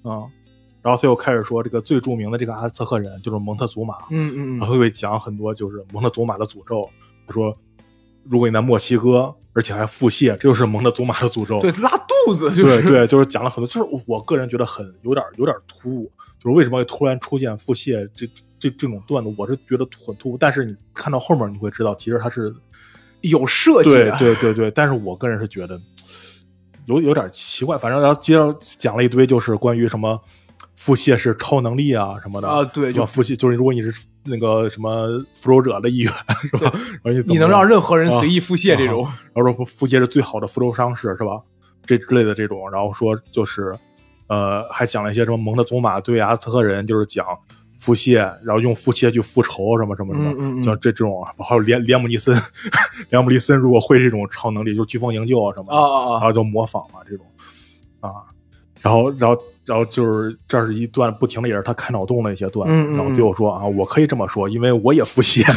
嗯，然后最后开始说这个最著名的这个阿兹特克人就是蒙特祖玛，
嗯嗯嗯
然后会讲很多就是蒙特祖玛的诅咒。他说，如果你在墨西哥，而且还腹泻，这就是蒙特祖玛的诅咒。
对，拉肚子就是
对对，就是讲了很多，就是我个人觉得很有点有点突兀，就是为什么会突然出现腹泻这这这种段子，我是觉得很突兀。但是你看到后面你会知道，其实他是
有设计
对
的。
对对对，但是我个人是觉得有有点奇怪，反正然后接着讲了一堆，就是关于什么腹泻是超能力啊什么的
啊对就
腹泻就是如果你是那个什么复仇者的一员是吧？然后你
你能让任何人
啊
随意腹泻这种，
然后说腹泻是最好的复仇伤势是吧？这之类的这种，然后说就是呃，还讲了一些什么蒙特祖玛对阿兹特克人就是讲腹泻，然后用腹泻去复仇什么什么什么，
嗯嗯嗯
像这这种，还有连连姆尼森，连姆尼森如果会这种超能力，就是飓风营救啊什么的，
啊啊啊！
然后就模仿嘛这种啊，然后然后然后就是这是一段不停的也是他开脑洞的一些段，
嗯
然后最后说啊，我可以这么说，因为我也腹泻。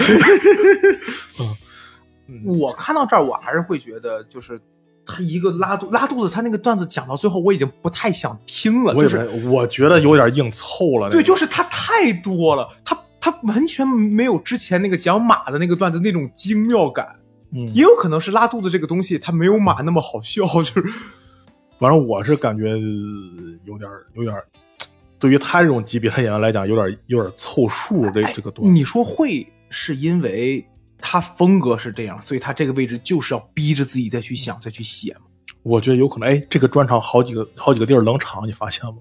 嗯
我看到这儿，我还是会觉得，就是他一个拉肚拉肚子，他那个段子讲到最后，我已经不太想听了。
我也
就是
是，我觉得有点硬凑了。那
对，就是他太多了，他他完全没有之前那个讲马的那个段子那种精妙感。
嗯
也有可能是拉肚子这个东西，它没有马那么好笑，就是
反正我是感觉呃有点有点，对于他这种级别的演员来讲，有点有点凑数这这个东
西你说会是因为他风格是这样，所以他这个位置就是要逼着自己再去想、再去写吗？
我觉得有可能，哎，这个专场好几个好几个地儿冷场，你发现吗？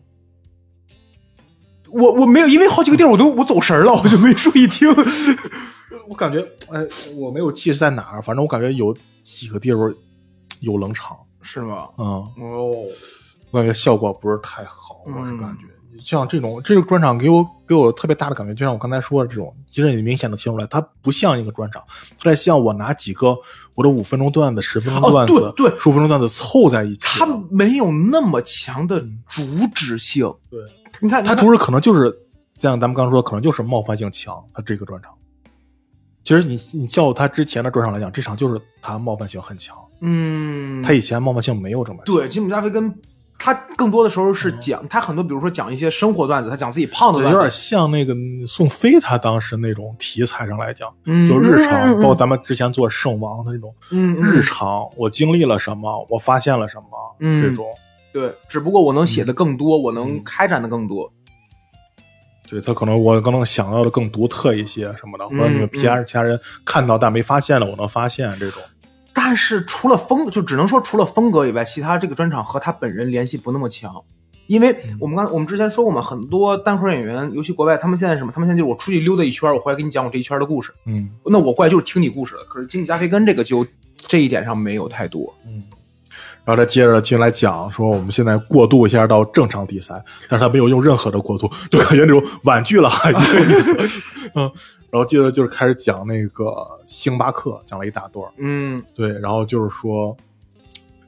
我我没有，因为好几个地儿我都我走神了，我就没注意听。
我感觉，哎，我没有记是在哪儿，反正我感觉有几个地方有冷场，
是吗？
嗯，
哦，
我感觉效果不是太好，我是
嗯
感觉。像这种这个专场给我给我特别大的感觉，就像我刚才说的这种，其实你明显能听出来，它不像一个专场，它在像我拿几个我的五分钟段子、十分钟
哦
段子、
对对
十五分钟段子凑在一起它。
没有那么强的主旨性。
对，
你看，
他
你看
主旨可能就是像咱们刚刚说的，可能就是冒犯性强。它这个专场，其实你你叫他之前的专场来讲，这场就是他冒犯性很强。
嗯，
他以前冒犯性没有这么强。
对吉姆加菲跟，他更多的时候是讲、他很多，比如说讲一些生活段子，他讲自己胖的，段子，
有点像那个宋飞他当时那种题材上来讲，
嗯。
就日常，包括咱们之前做圣王的那种
嗯嗯。
日常，我经历了什么，我发现了什么，
嗯。
这种，
对，只不过我能写的更多，我能开展的更多。
对他可能我刚刚想到的更独特一些什么的，或者你们
嗯
其他其他人看到但没发现的，我能发现这种。
但是除了风，就只能说除了风格以外，其他这个专场和他本人联系不那么强。因为
嗯
我们刚我们之前说过嘛，很多单口演员，尤其国外，他们现在什么？他们现在就是我出去溜达一圈，我回来给你讲我这一圈的故事。
嗯
那我过来就是听你故事的。可是经济加菲根这个就这一点上没有太多。
嗯。然后他接着进来讲说，我们现在过渡一下到正常比赛，但是他没有用任何的过渡，就感觉那种婉拒了 一个意思。嗯，然后接着就是开始讲那个星巴克，讲了一大段
嗯。
对，然后就是说，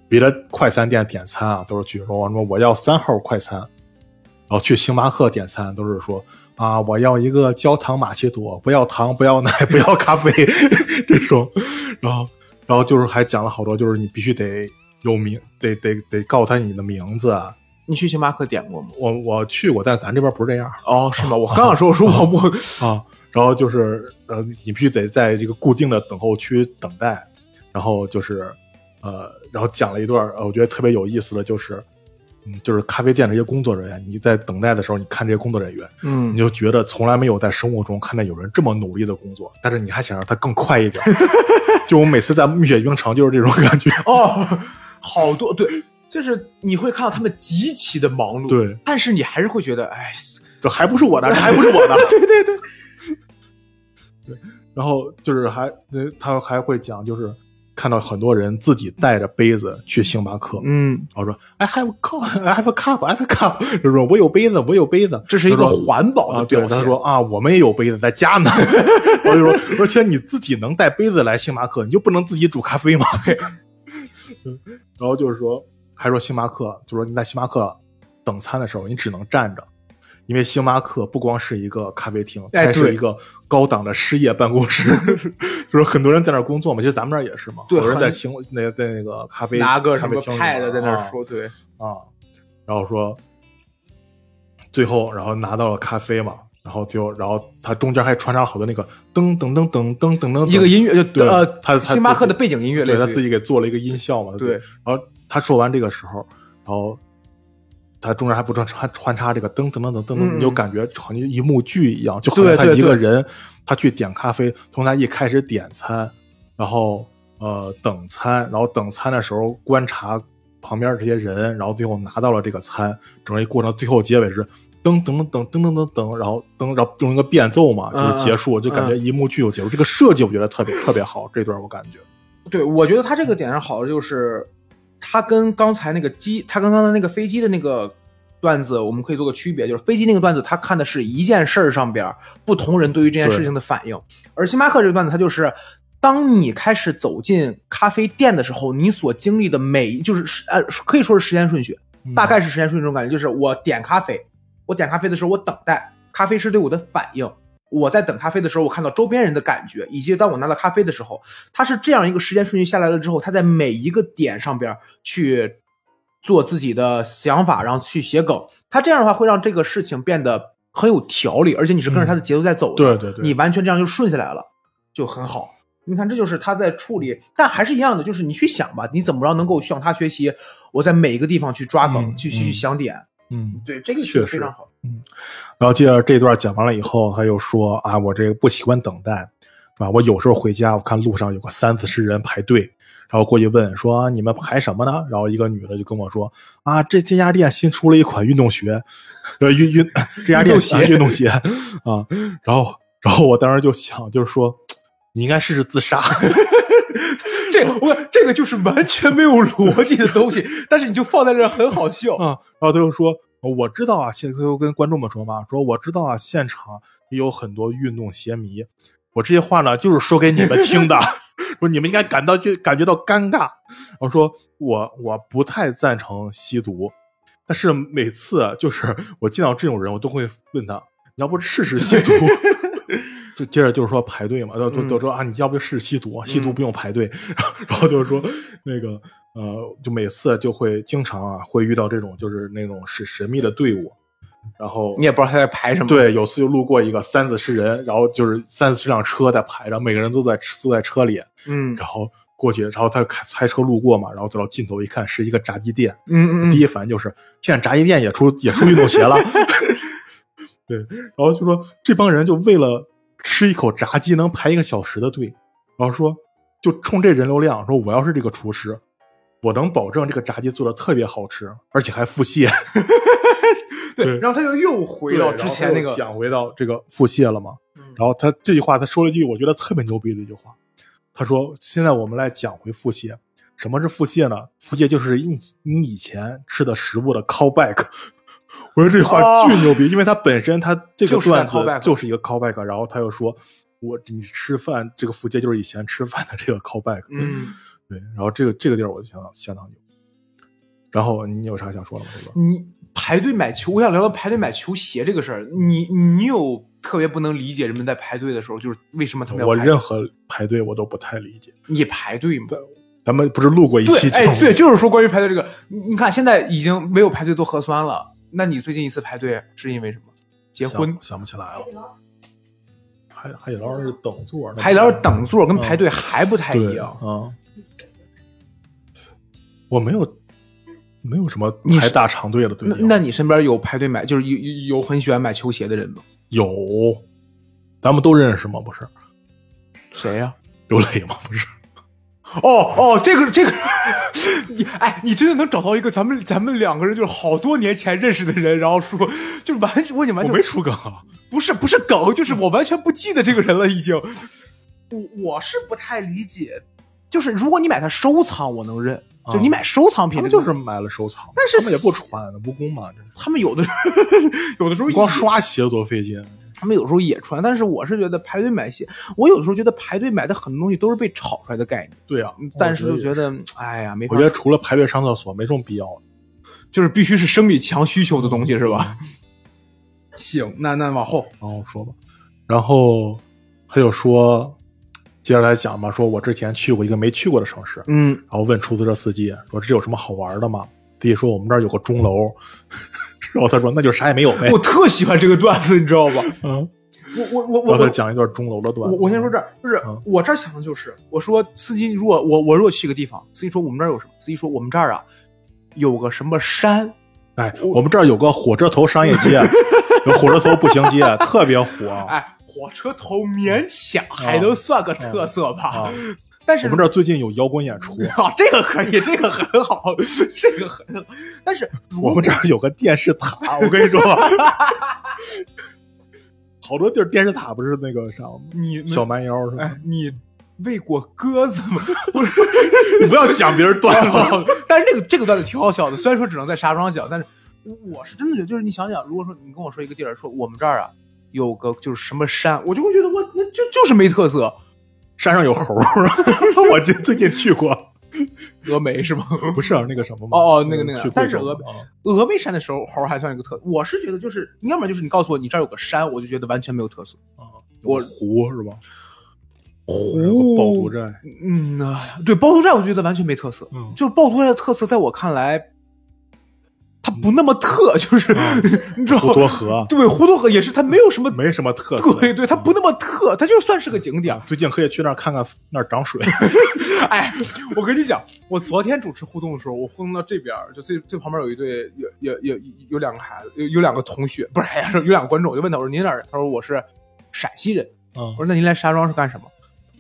别的快餐店点餐啊，都是举说什么我要三号快餐，然后去星巴克点餐都是说啊，我要一个焦糖玛奇朵，不要糖，不要奶，不要咖啡这种，然后然后就是还讲了好多，就是你必须得有名，得得得告诉他你的名字。啊
你去星巴克点过吗？
我我去过，但是咱这边不是这样
哦，是吗？我刚想说，我说我不
啊。然后就是呃，你必须得在这个固定的等候区等待，然后就是呃，然后讲了一段呃，我觉得特别有意思的就是，嗯，就是咖啡店这些工作人员，你在等待的时候，你看这些工作人员，
嗯
你就觉得从来没有在生活中看到有人这么努力的工作，但是你还想让他更快一点。就我每次在蜜雪冰城就是这种感觉。
哦，好多对，就是你会看到他们极其的忙碌，
对，
但是你还是会觉得，哎，
这还不是我的，这还不是我的。
对 对对，对
然后就是还呃他还会讲，就是看到很多人自己带着杯子去星巴克，
嗯，
然后说 I have a cup, I have a cup, I have a cup，就是说我有杯子，我有杯子，
这是一个环保的表现。
他说啊，我们也有杯子在家呢。我就说，而且你自己能带杯子来星巴克，你就不能自己煮咖啡吗？嗯然后就是说，还说星巴克，就说你在星巴克等餐的时候，你只能站着，因为星巴克不光是一个咖啡厅，还是一个高档的失业办公室，就是很多人在那儿工作嘛。其实咱们这儿也是嘛，
对
有人在
很
星那在那个咖啡
拿个什么
咖啡厅里
pad
面啊
在那儿说，对，
啊，然后说最后然后拿到了咖啡嘛，然后就然后它中间还穿插好多那个噔噔噔噔噔噔噔
一个音乐就
对
呃，
他他
星巴克的背景音乐，
对他自己给做了一个音效嘛，
对，
然后他说完这个时候，然后他中间还不穿穿穿插这个噔噔噔噔噔
嗯
噔，你就感觉好像一幕剧一样，就好像他一个人他去点咖啡，从他一开始点餐，然后呃等餐，然后等餐的时候观察旁边这些人，然后最后拿到了这个餐，整个一过程最后结尾是。噔噔噔噔噔噔噔，然后噔，然后用一个变奏嘛，就是结束，就感觉一幕剧就结束。这个设计我觉得特别特别好，这段我感觉。
对，我觉得他这个点上好的就是，他跟刚才那个机，他跟刚才那个飞机的那个段子，我们可以做个区别，就是飞机那个段子，他看的是一件事儿上边儿不同人对于这件事情的反应，而星巴克这个段子，它就是。当你开始走进咖啡店的时候，你所经历的每一就是时呃可以说是时间顺序，
嗯
大概是时间顺序这种感觉，就是我点咖啡，我点咖啡的时候我等待咖啡师对我的反应，我在等咖啡的时候我看到周边人的感觉，以及当我拿到咖啡的时候，它是这样一个时间顺序下来了之后，他在每一个点上边去做自己的想法，然后去写梗，他这样的话会让这个事情变得很有条理，而且你是跟着他的节奏在走的，
对对对
你完全这样就顺下来了，就很好。你看，这就是他在处理，但还是一样的，就是你去想吧，你怎么着能够向他学习？我在每一个地方去抓梗，
嗯
去去
嗯
想点，
嗯，
对这个
确实
非常好。
嗯然后接着这段讲完了以后，他又说啊，我这个不喜欢等待，是吧？我有时候回家，我看路上有个三四十人排队，然后过去问说、啊你们排什么呢？然后一个女的就跟我说啊，这这家店新出了一款运动鞋，呃，运运这家店
鞋
啊运动鞋啊，然后然后我当时就想，就是说你应该试试自杀，
这我这个就是完全没有逻辑的东西，但是你就放在这很好笑。
啊，然后他就说：“我知道啊，现在就跟观众们说嘛，说我知道啊，现场也有很多运动鞋迷，我这些话呢就是说给你们听的，说你们应该感到就感觉到尴尬。然后说我我不太赞成吸毒，但是每次就是我见到这种人，我都会问他，你要不试试吸毒？就接着就是说排队嘛，都都
嗯
都说啊，你要不试试吸毒？吸毒
嗯
不用排队。然后就是说那个呃，就每次就会经常啊会遇到这种就是那种是神秘的队伍，然后
你也不知道他在排什么。，
对，有次就路过一个三四十人，然后就是三四十辆车在排着，每个人都在坐在车里，
嗯
然后过去，然后他开开车路过嘛，然后走到尽头一看是一个炸鸡店，
嗯嗯嗯，
第一反应就是现在炸鸡店也出也出运动鞋了，对，然后就说这帮人就为了吃一口炸鸡能排一个小时的队，然后说就冲这人流量，说我要是这个厨师，我能保证这个炸鸡做的特别好吃，而且还腹泻。
对，
对
然后他就又回到之前那个
讲回到这个腹泻了嘛。
嗯
然后他这句话，他说了一句我觉得特别牛逼的一句话，他说：“现在我们来讲回腹泻，什么是腹泻呢？腹泻就是你你以前吃的食物的 callback。”我说这话
哦
巨牛逼，因为他本身他这个
就是在
段子
callback
就是一个 callback，然后他又说。我你吃饭这个腹泻就是以前吃饭的这个 callback，
嗯，
对，然后这个这个地儿我就相当相当牛。然后你有啥想说的吗？这个
你排队买球，我想聊聊排队买球鞋这个事儿。你你有特别不能理解人们在排队的时候，就是为什么他们？
我任何排队我都不太理解。
你排队吗？
咱们不是录过一期，
哎？对，就是说关于排队这个，你你看现在已经没有排队做核酸了。那你最近一次排队是因为什么？结婚
想？想不起来了。海海底捞是等座，那
海底捞等座跟排队还不太一样。
啊。我没有没有什么排大长队的队
那。那你身边有排队买，就是有有有很喜欢买球鞋的人吗？
有，咱们都认识吗？不是
谁呀、
刘磊吗？不是。
哦哦，这个这个，你哎，你真的能找到一个咱们咱们两个人就是好多年前认识的人，然后说就是完全我已经完全
没出梗啊。
不是不是梗，就是我完全不记得这个人了，已经。我我是不太理解，就是如果你买它收藏，我能认，就是你买收藏品，
他们就是买了收藏，
但是
他们也不穿，蜈蚣嘛，这
他们有的 有的时候
光刷鞋多费劲。
他们有时候也穿，但是我是觉得排队买鞋，我有的时候觉得排队买的很多东西都是被炒出来的概念，
对啊、
但是就觉
得，
得哎呀，没
我觉得除了排队上厕所，没什么必要的。
就是必须是生理强需求的东西是吧？行，那那往后，
然后说吧，然后他就说，接着来讲嘛，说我之前去过一个没去过的城市，
嗯，
然后问出租车司机说这有什么好玩的吗？司机说我们这儿有个钟楼，然后他说那就啥也没有呗
我。特喜欢这个段子，你知道吧？
嗯，
我我我我再
讲一段钟楼的段子。
我我先说这儿，就是
嗯
我这儿想的就是，我说司机，如果我我如果去个地方，司机说我们这儿有什么？司机说我们这儿啊有个什么山，
哎，我们这儿有个火车头商业街，有火车头步行街，特别火。
哎，火车头勉强还能算个特色吧，
啊，
但是
我们这儿最近有摇滚演出，
啊，这个可以，这个很好，这个很好。但是
我们这儿有个电视塔，我跟你说，好多地儿电视塔不是那个啥吗？
你
小蛮腰是吧？
哎，你喂过鸽子吗？不是，
你不要讲别人段子。
但是这个这个段子挺好笑的，虽然说只能在石家庄讲，但是我是真的觉得，就是你想想，如果说你跟我说一个地儿，说我们这儿啊有个就是什么山，我就会觉得我那就就是没特色，
山上有猴儿，我这最近去过，
峨眉是吗？
不是那个什么吗？
哦哦那个那个但是峨峨眉山的时候猴儿还算一个特，我是觉得就是，要么就是你告诉我你这儿有个山，我就觉得完全没有特色。
啊，
我
湖是吧？
湖
有个趵突寨，
嗯啊，对，趵突寨我就觉得完全没特色，
嗯
就是趵突寨的特色，在我看来，它不那么特，就是、你知道
滹沱河
对，滹沱河也是，它没有什么，
没什么特色。
对对，它不那么特，它就算是个景点儿。
最近可以去那儿看看，那儿涨水。
哎，我跟你讲，我昨天主持互动的时候，我互动到这边儿，就最最旁边有一对有有有有两个孩子，有有两个同学，不是，哎呀，有两个观众，我就问他，我说您哪？他说我是陕西人。
嗯
我，说那您来石家庄是干什么？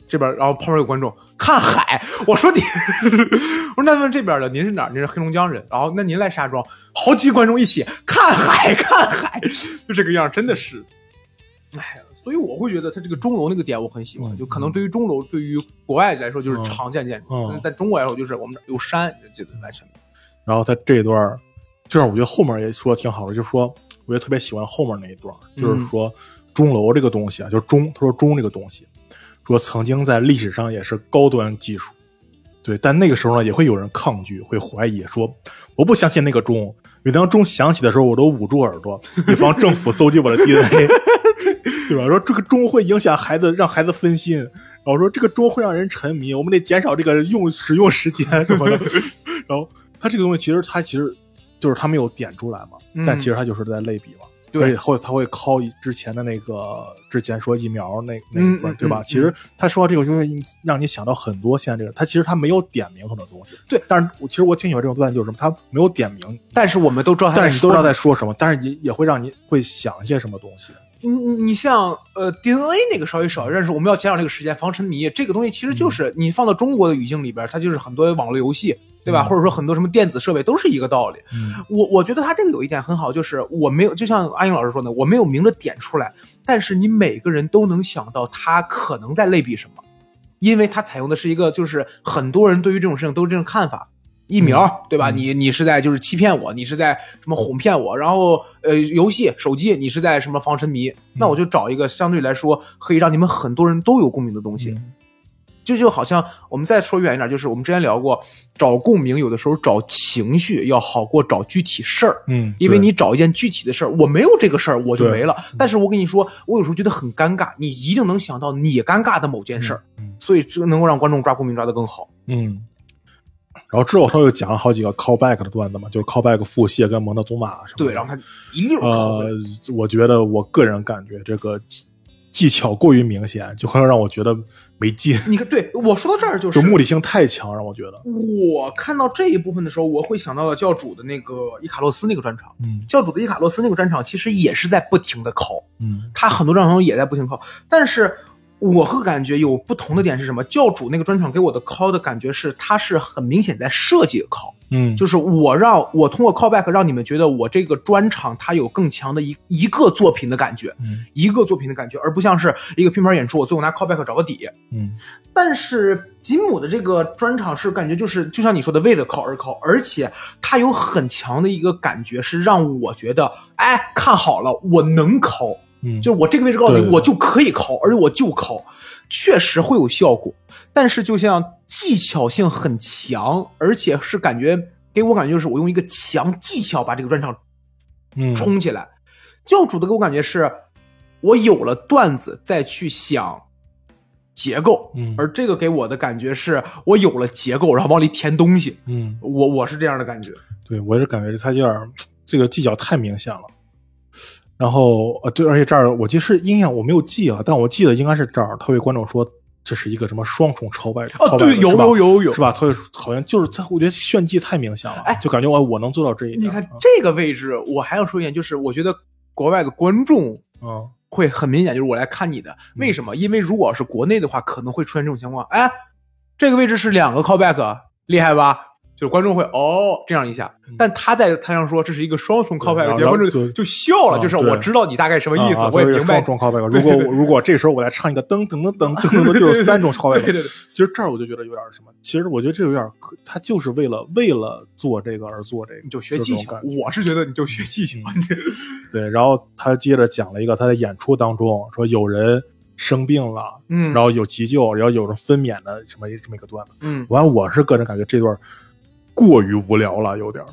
这边，然后旁边有观众看海。我说你，我说那问这边的，您是哪儿？您是黑龙江人。然后那您来石家庄，好几个观众一起看海，看海，就这个样，真的是。哎呀，所以我会觉得他这个钟楼那个点我很喜欢，
嗯
就可能对于钟楼，对于国外来说就是
嗯
常见建筑，
嗯
但在中国来说就是我们有山，这这完全没有。
然后他这一段儿，就是我觉得后面也说的挺好的，就是说我也特别喜欢后面那一段，就是
嗯
说钟楼这个东西啊，就是钟，他说钟这个东西，说曾经在历史上也是高端技术，对，但那个时候呢，也会有人抗拒，会怀疑说我不相信那个钟，每当钟响起的时候，我都捂住耳朵，以防政府搜集我的 DNA，对吧？说这个钟会影响孩子，让孩子分心。然后说这个钟会让人沉迷，我们得减少这个用使用时间什么的。然后他这个东西其实他其实就是他没有点出来嘛，
嗯
但其实他就是在类比嘛。
对
而且后他会靠之前的那个之前说疫苗那那一块，
嗯嗯
对吧？
嗯
其实他说到这个就会让你想到很多现在这个，他其实他没有点名很多东西。
对，
但是我其实我挺喜欢这种段子，就是什么，他没有点名，
但是我们都知道他
但是你都知道在说什么，但是也也会让你会想一些什么东西。
你你你像呃 DNA 那个稍微少认识，我们要减少这个时间防沉迷，这个东西其实就是你放到中国的语境里边，它就是很多网络游戏，对吧？
嗯
或者说很多什么电子设备都是一个道理。
嗯
我我觉得它这个有一点很好，就是我没有，就像阿英老师说的，我没有明着点出来，但是你每个人都能想到他可能在类比什么，因为它采用的是一个就是很多人对于这种事情都是这种看法。疫苗，对吧？
嗯
你你是在就是欺骗我，你是在什么哄骗我？然后呃，游戏手机你是在什么防沉迷？那我就找一个相对来说可以让你们很多人都有共鸣的东西。
嗯
就就好像我们再说远一点，就是我们之前聊过，找共鸣有的时候找情绪要好过找具体事儿。
嗯，
因为你找一件具体的事儿，我没有这个事儿，我就没了。但是我跟你说，我有时候觉得很尴尬，你一定能想到你尴尬的某件事儿，
嗯
所以这个能够让观众抓共鸣抓得更好。
嗯。然后之后他又讲了好几个 callback 的段子嘛，就是 callback 腹泻跟蒙特祖玛什么的。
对，然后他一溜
呃。，我觉得我个人感觉这个技技巧过于明显，就会让我觉得没劲，
你看，对我说到这儿就是
就目的性太强，让我觉得。
我看到这一部分的时候，我会想到了教主的那个伊卡洛斯那个专场。
嗯
教主的伊卡洛斯那个专场其实也是在不停的考，
嗯
他很多专场也在不停地考，但是我会感觉有不同的点是什么？教主那个专场给我的 call 的感觉是，他是很明显在设计 call，
嗯，
就是我让我通过 callback 让你们觉得我这个专场它有更强的一一个作品的感觉，
嗯
一个作品的感觉，而不像是一个拼盘演出，我最后拿 callback 找个底。
嗯
但是吉姆的这个专场是感觉就是就像你说的，为了 call 而 call，，而且他有很强的一个感觉是让我觉得，哎，看好了，我能考，
嗯，
就是我这个位置告诉你，我就可以考，而且我就考，确实会有效果。但是就像技巧性很强，而且是感觉给我感觉就是我用一个强技巧把这个专场
嗯
冲起来。教主的给我感觉是，我有了段子再去想结构，
嗯
而这个给我的感觉是我有了结构，然后往里填东西。
嗯，
我我是这样的感觉。
对我是感觉他有点这个技巧太明显了。然后呃，对，而且这儿我记得是印象我没有记啊，但我记得应该是这儿，他为观众说这是一个什么双重超外
哦，对，有有有有
是，吧？他会好像就是他，我觉得炫技太明显了，
哎
就感觉我我能做到这一点。
你看这个位置，我还要说一点，就是我觉得国外的观众
嗯，
会很明显，就是我来看你的，为什么？因为如果是国内的话，可能会出现这种情况，哎，这个位置是两个 callback，厉害吧？就是观众会哦这样一下，但他在台上说这是一个双重 callback，
嗯然后
观众
就
笑了，
啊
就是我知道你大概什么意思
啊，
我也明白
双。重 callback。如果如果这时候我再唱一个噔噔噔噔噔噔，就是三种 callback。
对对对
其实这儿我就觉得有点什么，其实我觉得这有点可，他就是为了为了做这个而做这个，
你就学技巧我是觉得你就学技巧。
对，然后他接着讲了一个他在演出当中说有人生病了，
嗯，
然后有急救，然后有着分娩的什么这么一个段子。
嗯，
完，我是个人感觉这段过于无聊了，有点儿。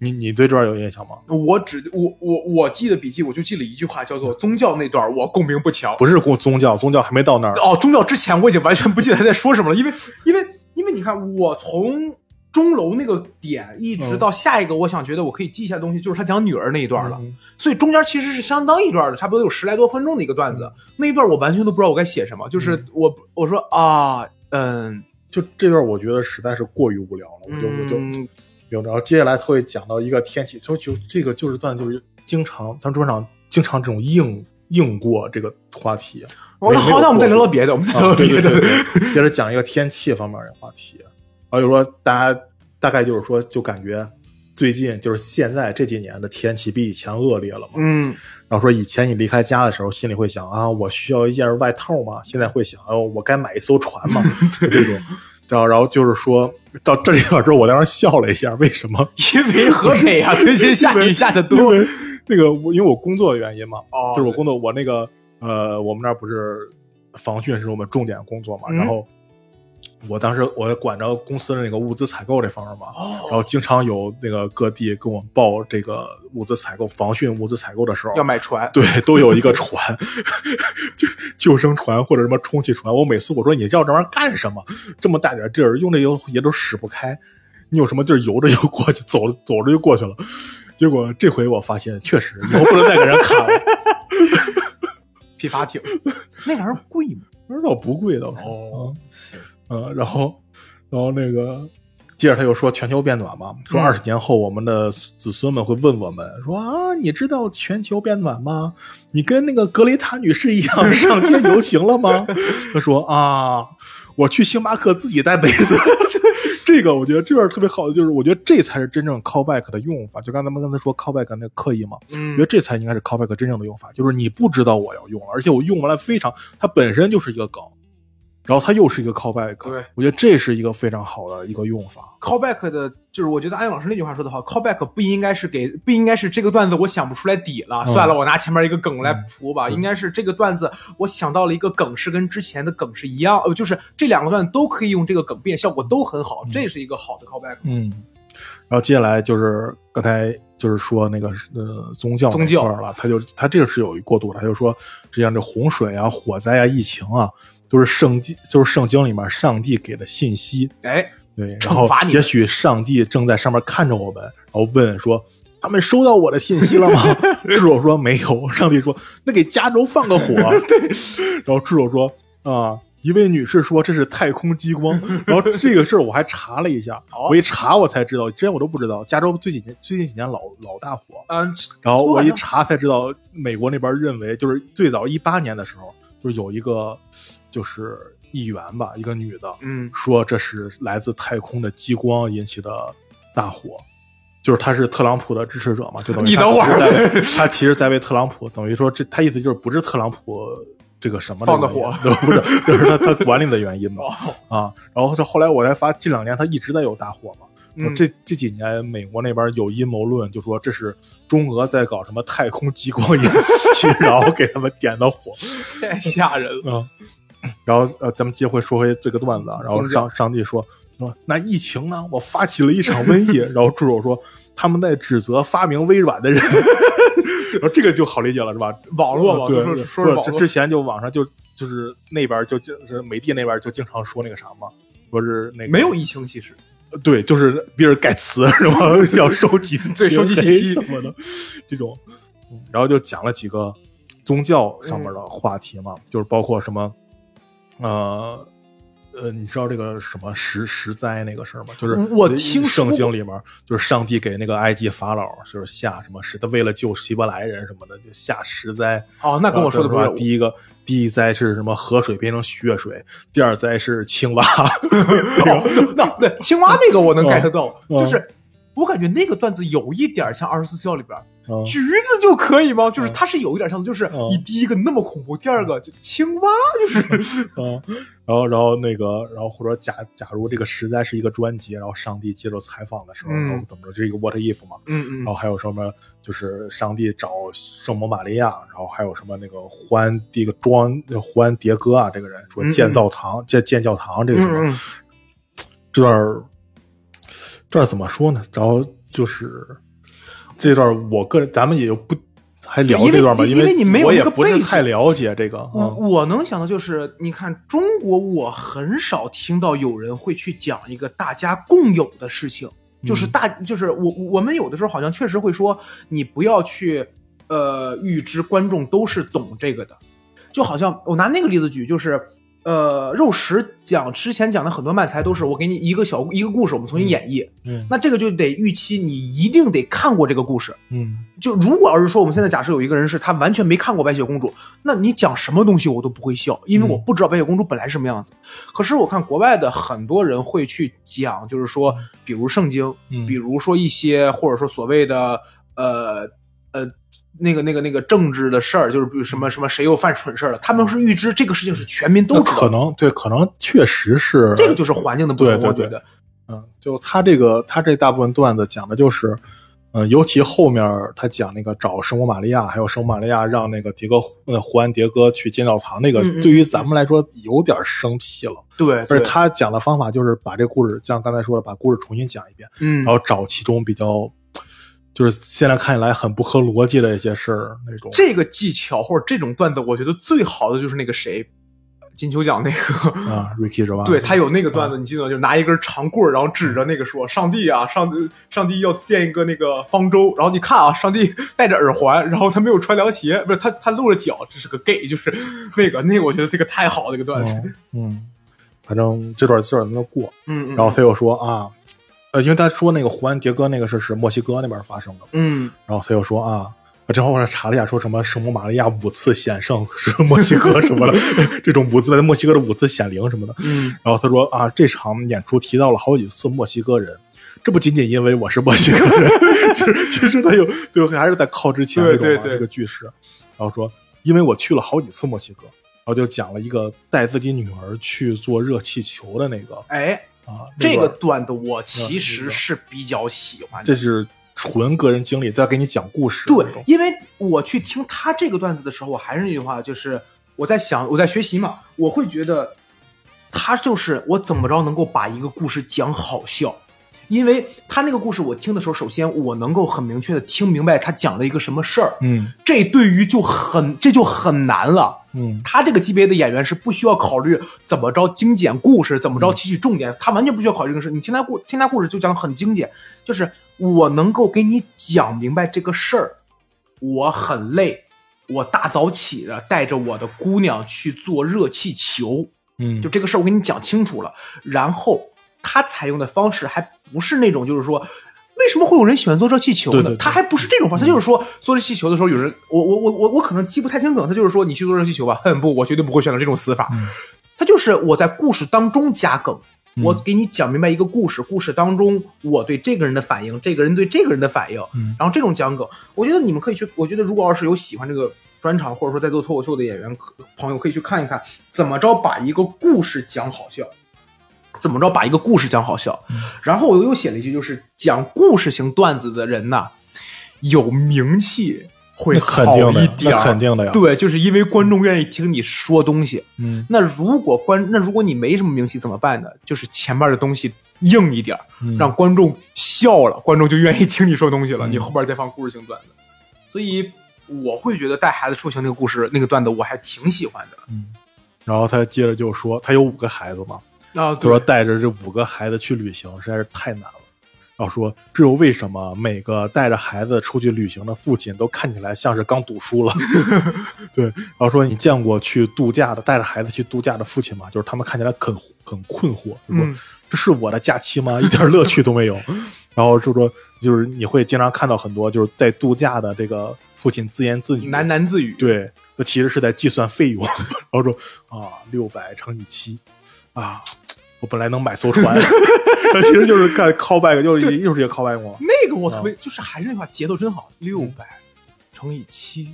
你你对这段有印象吗？
我只我我我记的笔记，我就记了一句话，叫做宗教那段我共鸣不强。
不是过宗教，宗教还没到那儿。
哦，宗教之前我已经完全不记得他在说什么了，因为因为因为你看，我从钟楼那个点一直到下一个，我想觉得我可以记一下东西，就是他讲女儿那一段了。
嗯
所以中间其实是相当一段的，差不多有十来多分钟的一个段子。那一段我完全都不知道我该写什么，就是我我说啊，嗯
就这段我觉得实在是过于无聊了，我就我就
嗯，
有。然后接下来他会讲到一个天气，就就这个就是段就是经常他们专场经常这种硬硬过这个话题。
我说好，那我们再聊聊别的，我们再聊别的。
接着讲一个天气方面的话题，然后就说大家大概就是说，就感觉最近就是现在这几年的天气比以前恶劣了嘛。
嗯
然后说以前你离开家的时候，心里会想啊，我需要一件外套吗？现在会想，哦，我该买一艘船吗？就这种。然后，然后就是说到这里边之后，我当时笑了一下，为什么？
因为河北啊，最近下雨下的
因
多。
为那个我因为我工作的原因嘛，
哦
就是我工作，我那个呃，我们那儿不是防汛是我们重点工作嘛，
嗯
然后我当时我管着公司的那个物资采购这方面嘛，然
哦，
后经常有那个各地跟我们报这个物资采购、防汛物资采购的时候，
要买船。
对，都有一个船，就救生船或者什么充气船。我每次我说你要这玩意儿干什么？这么大点地儿，用这个也都使不开，你有什么地儿游着就过去，走 走着就过去了。结果这回我发现，确实以后不能再给人砍了。
皮筏艇，那玩意儿贵吗？
不知道不贵倒是。
哦
嗯，嗯，然后，然后那个，接着他又说全球变暖嘛，说
嗯
二十年后我们的子孙们会问我们说啊，你知道全球变暖吗？你跟那个格雷塔女士一样 上街游行了吗？他说啊，我去星巴克自己带杯子。这个我觉得这边特别好的就是，我觉得这才是真正 callback 的用法。就刚才咱们刚才说 callback 那个刻意嘛，我觉
嗯
得这才应该是 callback 真正的用法，就是你不知道我要用了，而且我用完了非常，它本身就是一个梗，然后它又是一个 callback，
对
我觉得这是一个非常好的一个用法。
callback 的，就是我觉得安永老师那句话说的好，callback 不应该是给，不应该是这个段子我想不出来底了，
嗯
算了，我拿前面一个梗来铺吧。
嗯
应该是这个段子我想到了一个梗是跟之前的梗是一样，呃，就是这两个段子都可以用这个梗变，效果都很好，这是一个好的 callback。
嗯，然后接下来就是刚才就是说那个呃宗教
宗教
了，他就他这个是有一过渡的，他就说实际上这洪水啊、火灾啊、疫情啊，都是圣经就是圣经里面上帝给的信息，
哎，
对，然后也许上帝正在上面看着我们，然后问说。他们收到我的信息了吗？智 手说没有。上帝说：“那给加州放个火。”对。然后智手说：“啊，一位女士说这是太空激光。”然后这个事儿我还查了一下，
哦
我一查我才知道，之前我都不知道。加州最近最近几年老老大火，
嗯、
然后我一查才知道，美国那边认为就是最早一八年的时候，就是有一个就是议员吧，一个女的，
嗯，
说这是来自太空的激光引起的大火，就是他是特朗普的支持者嘛，就等于他
你等会儿
其实在他其实在为特朗普，等于说这他意思就是不是特朗普这个什么
放的火，
不是，就是他他管理的原因嘛
哦，
啊。然后这后来我才发，这两年他一直在有大火嘛。
嗯
这这几年美国那边有阴谋论，就说这是中俄在搞什么太空激光演习，然后给他们点的火。
太吓人了。
啊，然后呃，咱们接回说回这个段子啊，然后上上帝说说那疫情呢？我发起了一场瘟疫，然后助手说他们在指责发明微软的人，然后这个就好理解了是吧？
网络嘛，
对，
就说说是网络
不之之，前就网上就就是那边就就是美帝那边就经常说那个啥嘛，说是那个
没有疫情，其实
对，就是比尔盖茨 是吧？要收集
对收集信息
什么的这种，嗯然后就讲了几个宗教上面的话题嘛，就是包括什么，呃。呃，你知道这个什么十十灾那个事儿吗？就是
我听
圣经里面，就是上帝给那个埃及法老，就是下什么十，他为了救希伯来人什么的，就下十灾。
哦，那跟我说的不
吧？
是
第一个，第一灾是什么？河水变成血水。第二灾是青蛙。
哦，那那青蛙那个我能
嗯
get 到，
嗯
就是我感觉那个段子有一点像二十四孝里边，
嗯。
橘子就可以吗？就是它是有一点像，就是
嗯。
你第一个那么恐怖，第二个就青蛙，就是
嗯，然后然后那个，然后或者假假如这个实在是一个专辑，然后上帝接受采访的时候，
嗯。
然后怎么着，这是一个 what if 嘛？
嗯
然后还有什么，就是上帝找圣母玛利亚，然后还有什么那个胡安这个庄胡安迭戈啊，这个人说
嗯嗯。
建造堂建建教堂这个什么，
嗯嗯。
这段儿这段儿怎么说呢？然后就是这段我个人咱们也就不还聊这段吧，为
因为你没有
我也
那个背景
不是太了解这个，
我
嗯
我能想到就是，你看中国，我很少听到有人会去讲一个大家共有的事情，就是大，就是我我们有的时候好像确实会说，你不要去呃预知观众都是懂这个的，就好像我拿那个例子举，就是呃肉食讲之前讲的很多漫才都是我给你一个小一个故事，我们重新演绎，
嗯
那这个就得预期你一定得看过这个故事，
嗯
就如果要是说我们现在假设有一个人是他完全没看过白雪公主，那你讲什么东西我都不会笑，因为我不知道白雪公主本来什么样子。可是我看国外的很多人会去讲，就是说，比如圣经，
嗯
比如说一些或者说所谓的呃呃那个那个那个政治的事儿，就是比如什么什么谁又犯蠢事儿了，他们是预知这个事情是全民都知道，
可能对，可能确实是
这个就是环境的不同，我觉得。
嗯，就他这个他这大部分段子讲的就是，嗯，尤其后面他讲那个找圣母玛利亚，还有圣母玛利亚让那个迭戈呃胡安迭戈去建教堂，那个
嗯嗯
对于咱们来说有点生气了。
对，
而
对
且他讲的方法就是把这个故事，像刚才说的，把故事重新讲一遍，
嗯
然，后找其中比较，就是现在看起来很不合逻辑的一些事儿那种。
这个技巧或者这种段子，我觉得最好的就是那个谁，金球奖那个。
啊，Ricky 是吧？
对他有那个段子，你记得？就拿一根长棍儿，然后指着那个说：“上帝啊，上上帝要建一个那个方舟。”然后你看啊，上帝戴着耳环，然后他没有穿凉鞋，不是他他露着脚，这是个 gay，就是那个那个，我觉得这个太好了，这个段子。
嗯，嗯，反正这段这段能过。
嗯嗯，
然后他又说啊，呃，因为他说那个胡安迭戈那个事是墨西哥那边发生的，
嗯
然后他又说啊，我正好我查了一下，说什么圣母玛利亚五次显圣是墨西哥什么的，这种五次在墨西哥的五次显灵什么的。
嗯，
然后他说啊，这场演出提到了好几次墨西哥人。这不仅仅因为我是墨西哥人，其实他有对还是在靠之前这种这个句式，然后说因为我去了好几次墨西哥，然后就讲了一个带自己女儿去做热气球的那个
哎，
啊，
这个
段
段子我其实是比较喜欢的。
这是纯个人经历，在给你讲故事
对，因为我去听他这个段子的时候，我还是那句话，就是我在想，我在学习嘛，我会觉得他就是我怎么着能够把一个故事讲好笑。因为他那个故事我听的时候，首先我能够很明确的听明白他讲了一个什么事儿，
嗯
这对于就很这就很难了。
嗯
他这个级别的演员是不需要考虑怎么着精简故事，怎么着提取重点，他完全不需要考虑这个事。你听他故听他故事就讲得很精简，就是我能够给你讲明白这个事儿。我很累，我大早起的带着我的姑娘去做热气球，
嗯，
就这个事儿我给你讲清楚了。然后他采用的方式还不是那种就是说。为什么会有人喜欢做热气球呢？
对对对
他还不是这种方式，他就是说做热气球的时候，有人我我我我我可能记不太清梗，他就是说你去做热气球吧，哼 不，我绝对不会选择这种死法。
嗯
他就是我在故事当中加梗，
嗯
我给你讲明白一个故事，故事当中我对这个人的反应，这个人对这个人的反应，
嗯
然后这种讲梗，我觉得你们可以去，我觉得如果要是有喜欢这个专场，或者说在做脱口秀的演员朋友，可以去看一看怎么着把一个故事讲好笑。怎么着把一个故事讲好笑？
嗯。
然后我又写了一句，就是讲故事型段子的人呐，有名气会
肯
好一点。
肯定的呀
对，就是因为观众愿意听你说东西。
嗯。
那如果观，那如果你没什么名气怎么办呢？就是前面的东西硬一点让观众笑了，观众就愿意听你说东西了。
嗯。
你后边再放故事性段子，所以我会觉得带孩子出行那个故事那个段子我还挺喜欢的。
嗯，然后他接着就说，他有五个孩子嘛，
啊。
就说带着这五个孩子去旅行实在是太难了。然后说，这又为什么每个带着孩子出去旅行的父亲都看起来像是刚读书了？对，然后说你见过去度假的带着孩子去度假的父亲吗？就是他们看起来很很困惑，就说、
嗯
这是我的假期吗？一点乐趣都没有。然后就说，就是你会经常看到很多就是在度假的这个父亲自言自语，
喃喃自语，
对，那其实是在计算费用，然后说啊，六百乘以七，啊，我本来能买艘船，那 其实就是干 callback，就是又是一个 callback 嘛。
那个我特
啊
别、就是还是那句话，节奏真好，六百乘以七。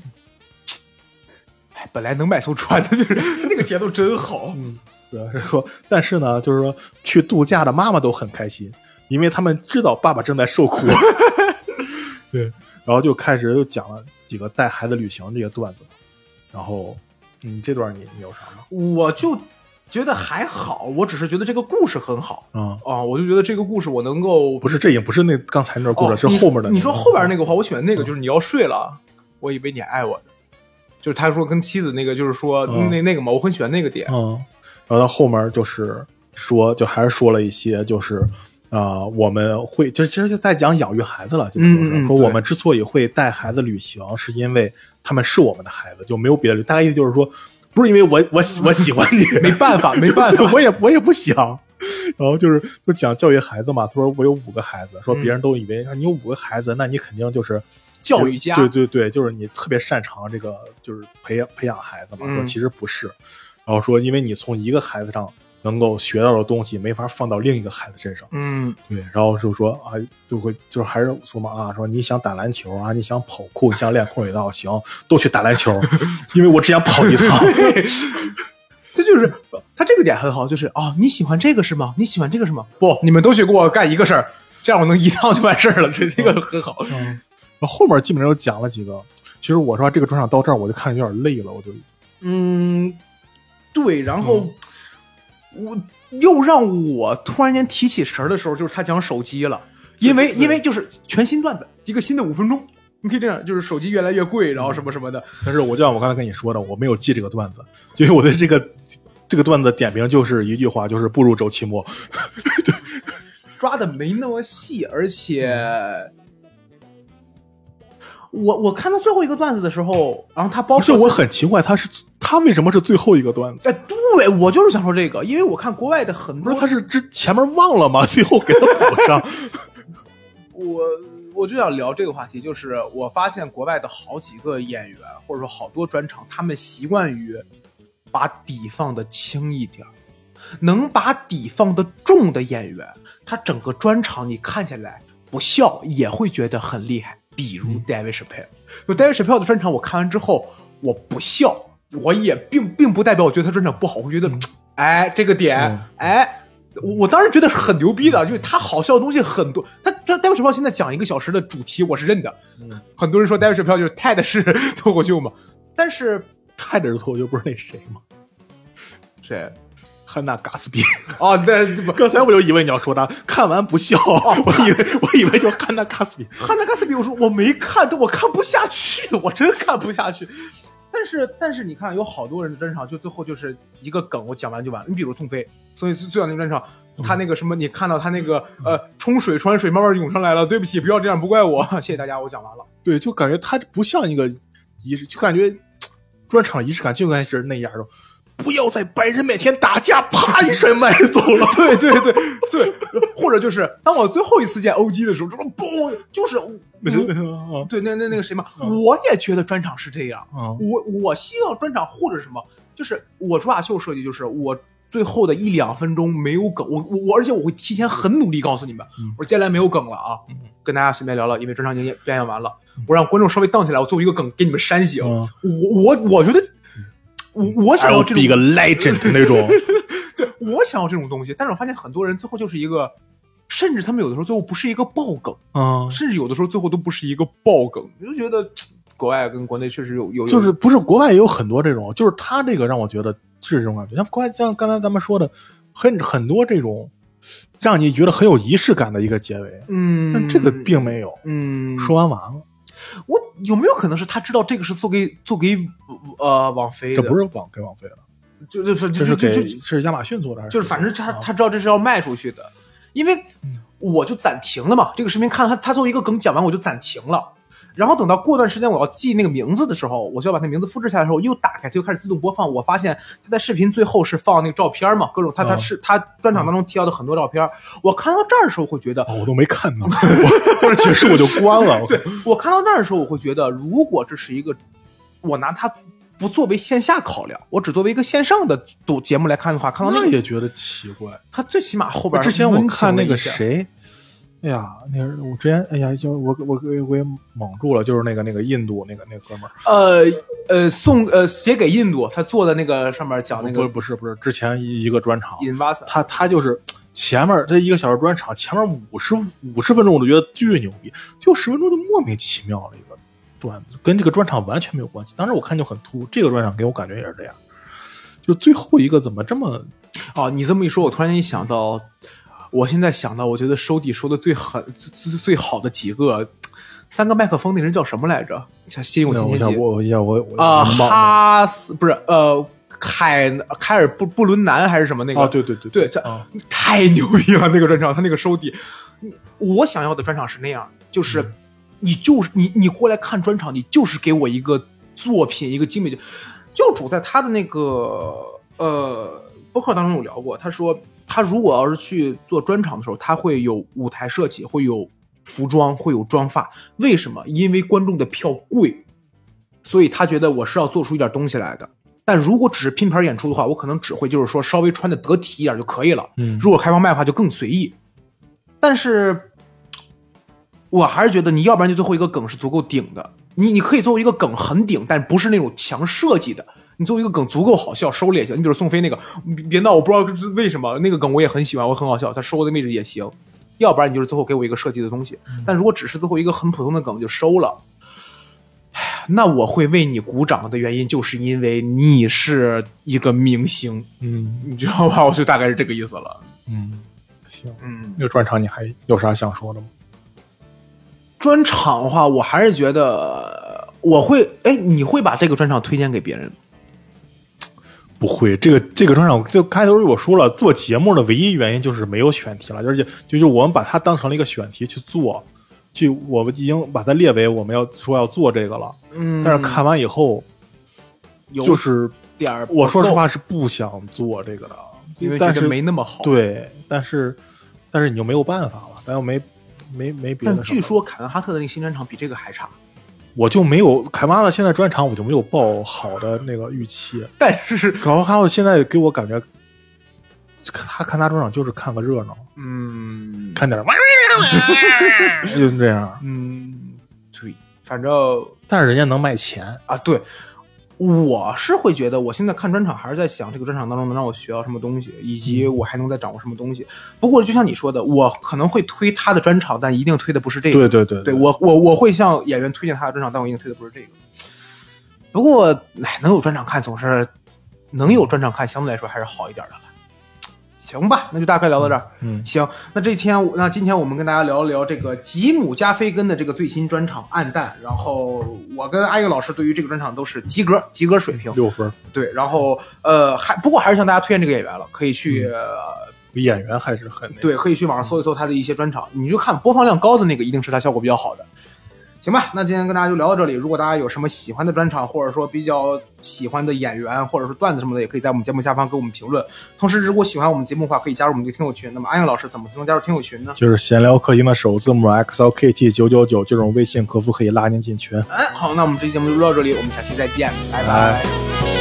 哎，本来能买艘船的，就是 那个节奏真好。
嗯，主要是说，但是呢，就是说去度假的妈妈都很开心，因为他们知道爸爸正在受苦。对，然后就开始又讲了几个带孩子旅行这些段子。然后，嗯，这段你你有啥吗？
我就觉得还好，我只是觉得这个故事很好。
啊、
啊，我就觉得这个故事我能够
不是，这也不是那刚才那段故事，
哦
是后面的那个。
你说后边那个话，我喜欢那个，
嗯
就是你要睡了，我以为你爱我的，就是他说跟妻子那个，就是说
嗯。
那那个嘛，我很喜欢那个点。
嗯，然后到后面就是说，就还是说了一些，就是啊、我们会就其实就在讲养育孩子了，就是说,、说我们之所以会带孩子旅行，是因为他们是我们的孩子，就没有别的，大概意思就是说，不是因为我我喜我喜欢你，
没办法，没办法，
我也我也不想。然后就是就讲教育孩子嘛，他说我有五个孩子，说
嗯
别人都以为啊你有五个孩子，那你肯定就是
教育家。
对对对，就是你特别擅长这个就是培养培养孩子嘛。
嗯。
说其实不是，然后说因为你从一个孩子上能够学到的东西，没法放到另一个孩子身上。
嗯，
对，然后就说啊，就会就是还是说嘛啊，说你想打篮球啊，你想跑酷，你想练空手道，行，都去打篮球，因为我只想跑一趟。
这就是他这个点很好，就是啊，你喜欢这个是吗？你喜欢这个是吗？不，你们都去给我干一个事儿，这样我能一趟就完事儿了。这这个很好。
嗯，然后后面基本上又讲了几个。其实我说这个专场到这儿，我就看着有点累了，我就
嗯，对，然后、
嗯
我又让我突然间提起神儿的时候，就是他讲手机了，因为因为就是全新段子，一个新的五分钟，你可以这样，就是手机越来越贵，然后什么什么的，
但是我就像我刚才跟你说的，我没有记这个段子，因为我对这个这个段子的点评就是一句话，就是不如周奇墨。
抓的没那么细，而且。我我看到最后一个段子的时候，然后他包括
是，我很奇怪，他是他为什么是最后一个段子？
哎，对我就是想说这个，因为我看国外的很多，
不是，他是之前面忘了吗？最后给他补上。
我我就想聊这个话题，就是我发现国外的好几个演员，或者说好多专场，他们习惯于把底放的轻一点儿，能把底放的重的演员，他整个专场你看起来不笑也会觉得很厉害。比如
嗯
David Chappelle，就 David Chappelle 的专场，我看完之后我不笑，我也并并不代表我觉得他专场不好，我觉得，哎，这个点，
嗯
哎，我我当时觉得是很牛逼的，就是他好笑的东西很多。他这戴维水票现在讲一个小时的主题，我是认的。
嗯
很多人说戴维水票就是 TED 是脱口秀嘛，但是
泰德是脱口秀，不是那谁吗？
谁？
汉娜·嘎斯比。
哦，对，不，
刚才我就以为你要说他看完不笑，我以为我以为就是汉娜·嘎斯比。
汉娜·嘎斯比，我说我没看，但我看不下去，我真看不下去。但是，但是你看，有好多人的专场，就最后就是一个梗，我讲完就完了。你比如宋飞，所以最早那个专场，他那个什么，你看到他那个呃冲水穿水慢慢涌上来了，对不起，不要这样，不怪我，谢谢大家，我讲完了。
对，就感觉他不像一个仪式，就感觉专场仪式感就应该是那样的。不要在白人面前打架，啪一甩麦走了。
对对对对，或者就是当我最后一次见 OG 的时候，这种嘣，就是对那那那个谁嘛，
嗯
我也觉得专场是这样。
啊。
我我希望专场或者什么，就是我主打秀设计就是我最后的一两分钟没有梗，我我我，而且我会提前很努力告诉你们，
嗯。
我说接下来没有梗了啊，
嗯。
跟大家随便聊聊，因为专场已经表演完了，我让观众稍微荡起来，我作为一个梗给你们煽醒。
嗯。
我我我觉得。我我想要这
个 legend 那种，对
我想要这种东西，但是我发现很多人最后就是一个，甚至他们有的时候最后不是一个爆梗，
啊，
甚至有的时候最后都不是一个爆梗，我就觉得国外跟国内确实有有有
就是不是国外也有很多这种，就是他这个让我觉得是这种感觉。像国外像刚才咱们说的，很很多这种让你觉得很有仪式感的一个结尾，
嗯，
但这个并没有。
嗯，
说完完了，
我有没有可能是他知道这个是做给做给呃网飞的？
这不是网给网飞的，
就就是
就是
就就就
是亚马逊做的还是？
就是反正他
啊
他知道这是要卖出去的，因为我就暂停了嘛。这个视频看他他作为一个梗讲完我就暂停了，然后等到过段时间我要记那个名字的时候，我就要把那名字复制下来的时候，我又打开它就开始自动播放。我发现他在视频最后是放那个照片嘛，各种他他
啊
是他专场当中提到的很多照片。我看到这儿的时候会觉得，
哦，我都没看呢，我或者解释我就关了。
对我看到那儿的时候，我会觉得，如果这是一个，我拿它不作为线下考量，我只作为一个线上的读节目来看的话，看到那个，
那也觉得奇怪。
他最起码后边
之前我看那个谁，哎呀，那个我之前哎呀，就我我我我也蒙住了，就是那个那个印度那个那个哥们儿，
呃呃送呃写给印度，他做的那个上面讲那
不是
个
不是不是，之前一个专场，他他就是前面他一个小时专场，前面五十五十分钟我都觉得巨牛逼，就十分钟就莫名其妙的一个段子，跟这个专场完全没有关系。当时我看就很突兀，这个专场给我感觉也是这样，就最后一个怎么这么
哦，你这么一说，我突然间一想到，我现在想到，我觉得收底收的最狠、最最最好的几个，三个麦克风那人叫什么来着？像信用
我
今天节
我我我我我
啊，哈斯不是呃凯凯尔布布伦南还是什么那个？
啊，对对对
对，这
啊
太牛逼了！那个专场，他那个收底，你我想要的专场是那样，就是
嗯
你就是你你过来看专场，你就是给我一个作品，一个精美。教主在他的那个呃博客当中有聊过，他说他如果要是去做专场的时候，他会有舞台设计，会有服装，会有妆发。为什么？因为观众的票贵，所以他觉得我是要做出一点东西来的。但如果只是拼盘演出的话，我可能只会就是说稍微穿的得体一点就可以了。
嗯
如果开放麦的话，就更随意。但是，我还是觉得你要不然就最后一个梗是足够顶的，你你可以作为一个梗很顶，但不是那种强设计的。你作为一个梗足够好笑，收了也行。你比如宋飞那个，别别闹，我不知道为什么那个梗我也很喜欢，我很好笑，他收的位置也行。要不然你就是最后给我一个设计的东西。但如果只是最后一个很普通的梗就收了，唉那我会为你鼓掌的原因，就是因为你是一个明星，
嗯
你知道吧？我就大概是这个意思了。
嗯，行，
嗯，
那个专场你还有啥想说的吗？
专场的话，我还是觉得我会，哎，你会把这个专场推荐给别人吗？
不会，这个这个专场就开头我说了，做节目的唯一原因就是没有选题了，而且就是我们把它当成了一个选题去做，就我们已经把它列为我们要说要做这个了。
嗯
但是看完以后，就是
点儿，
我说实，话是不想做这个的，
因为
但是
没那么好。，
对，但是但是你就没有办法了，咱又没没没别的。
但据说凯文哈特的那个新专场比这个还差。
我就没有凯妈的现在专场，我就没有抱好的那个预期。
但是，
搞还有现在给我感觉，他看他专场就是看个热闹，
嗯，
看点儿，就是这样。
嗯，对，反正
但是人家能卖钱，
啊，对我是会觉得，我现在看专场还是在想这个专场当中能让我学到什么东西，以及我还能再掌握什么东西。不过就像你说的，我可能会推他的专场，但一定推的不是这个。
对对对
对我我我会向演员推荐他的专场，但我一定推的不是这个。不过，哎，能有专场看总是能有专场看，相对来说还是好一点的了。行吧，那就大概聊到这儿。
嗯
行，那这天那今天我们跟大家聊一聊这个吉姆加菲根的这个最新专场《暗淡》，然后我跟阿英老师对于这个专场都是及格，及格水平。
六分儿，
对，然后呃，还不过还是向大家推荐这个演员了，可以去、呃
演员还是很
对，可以去网上搜一搜他的一些专场，你就看播放量高的那个，一定是他效果比较好的。行吧，那今天跟大家就聊到这里。如果大家有什么喜欢的专场，或者说比较喜欢的演员，或者是段子什么的，也可以在我们节目下方给我们评论。同时，如果喜欢我们节目的话，可以加入我们的听友群。那么，安阳老师怎么才能加入听友群呢？
就是闲聊客厅的首字母 XLKT 九九九这种微信客服可以拉您进群。
哎，好，那我们这期节目就录到这里，我们下期再见，拜
拜
拜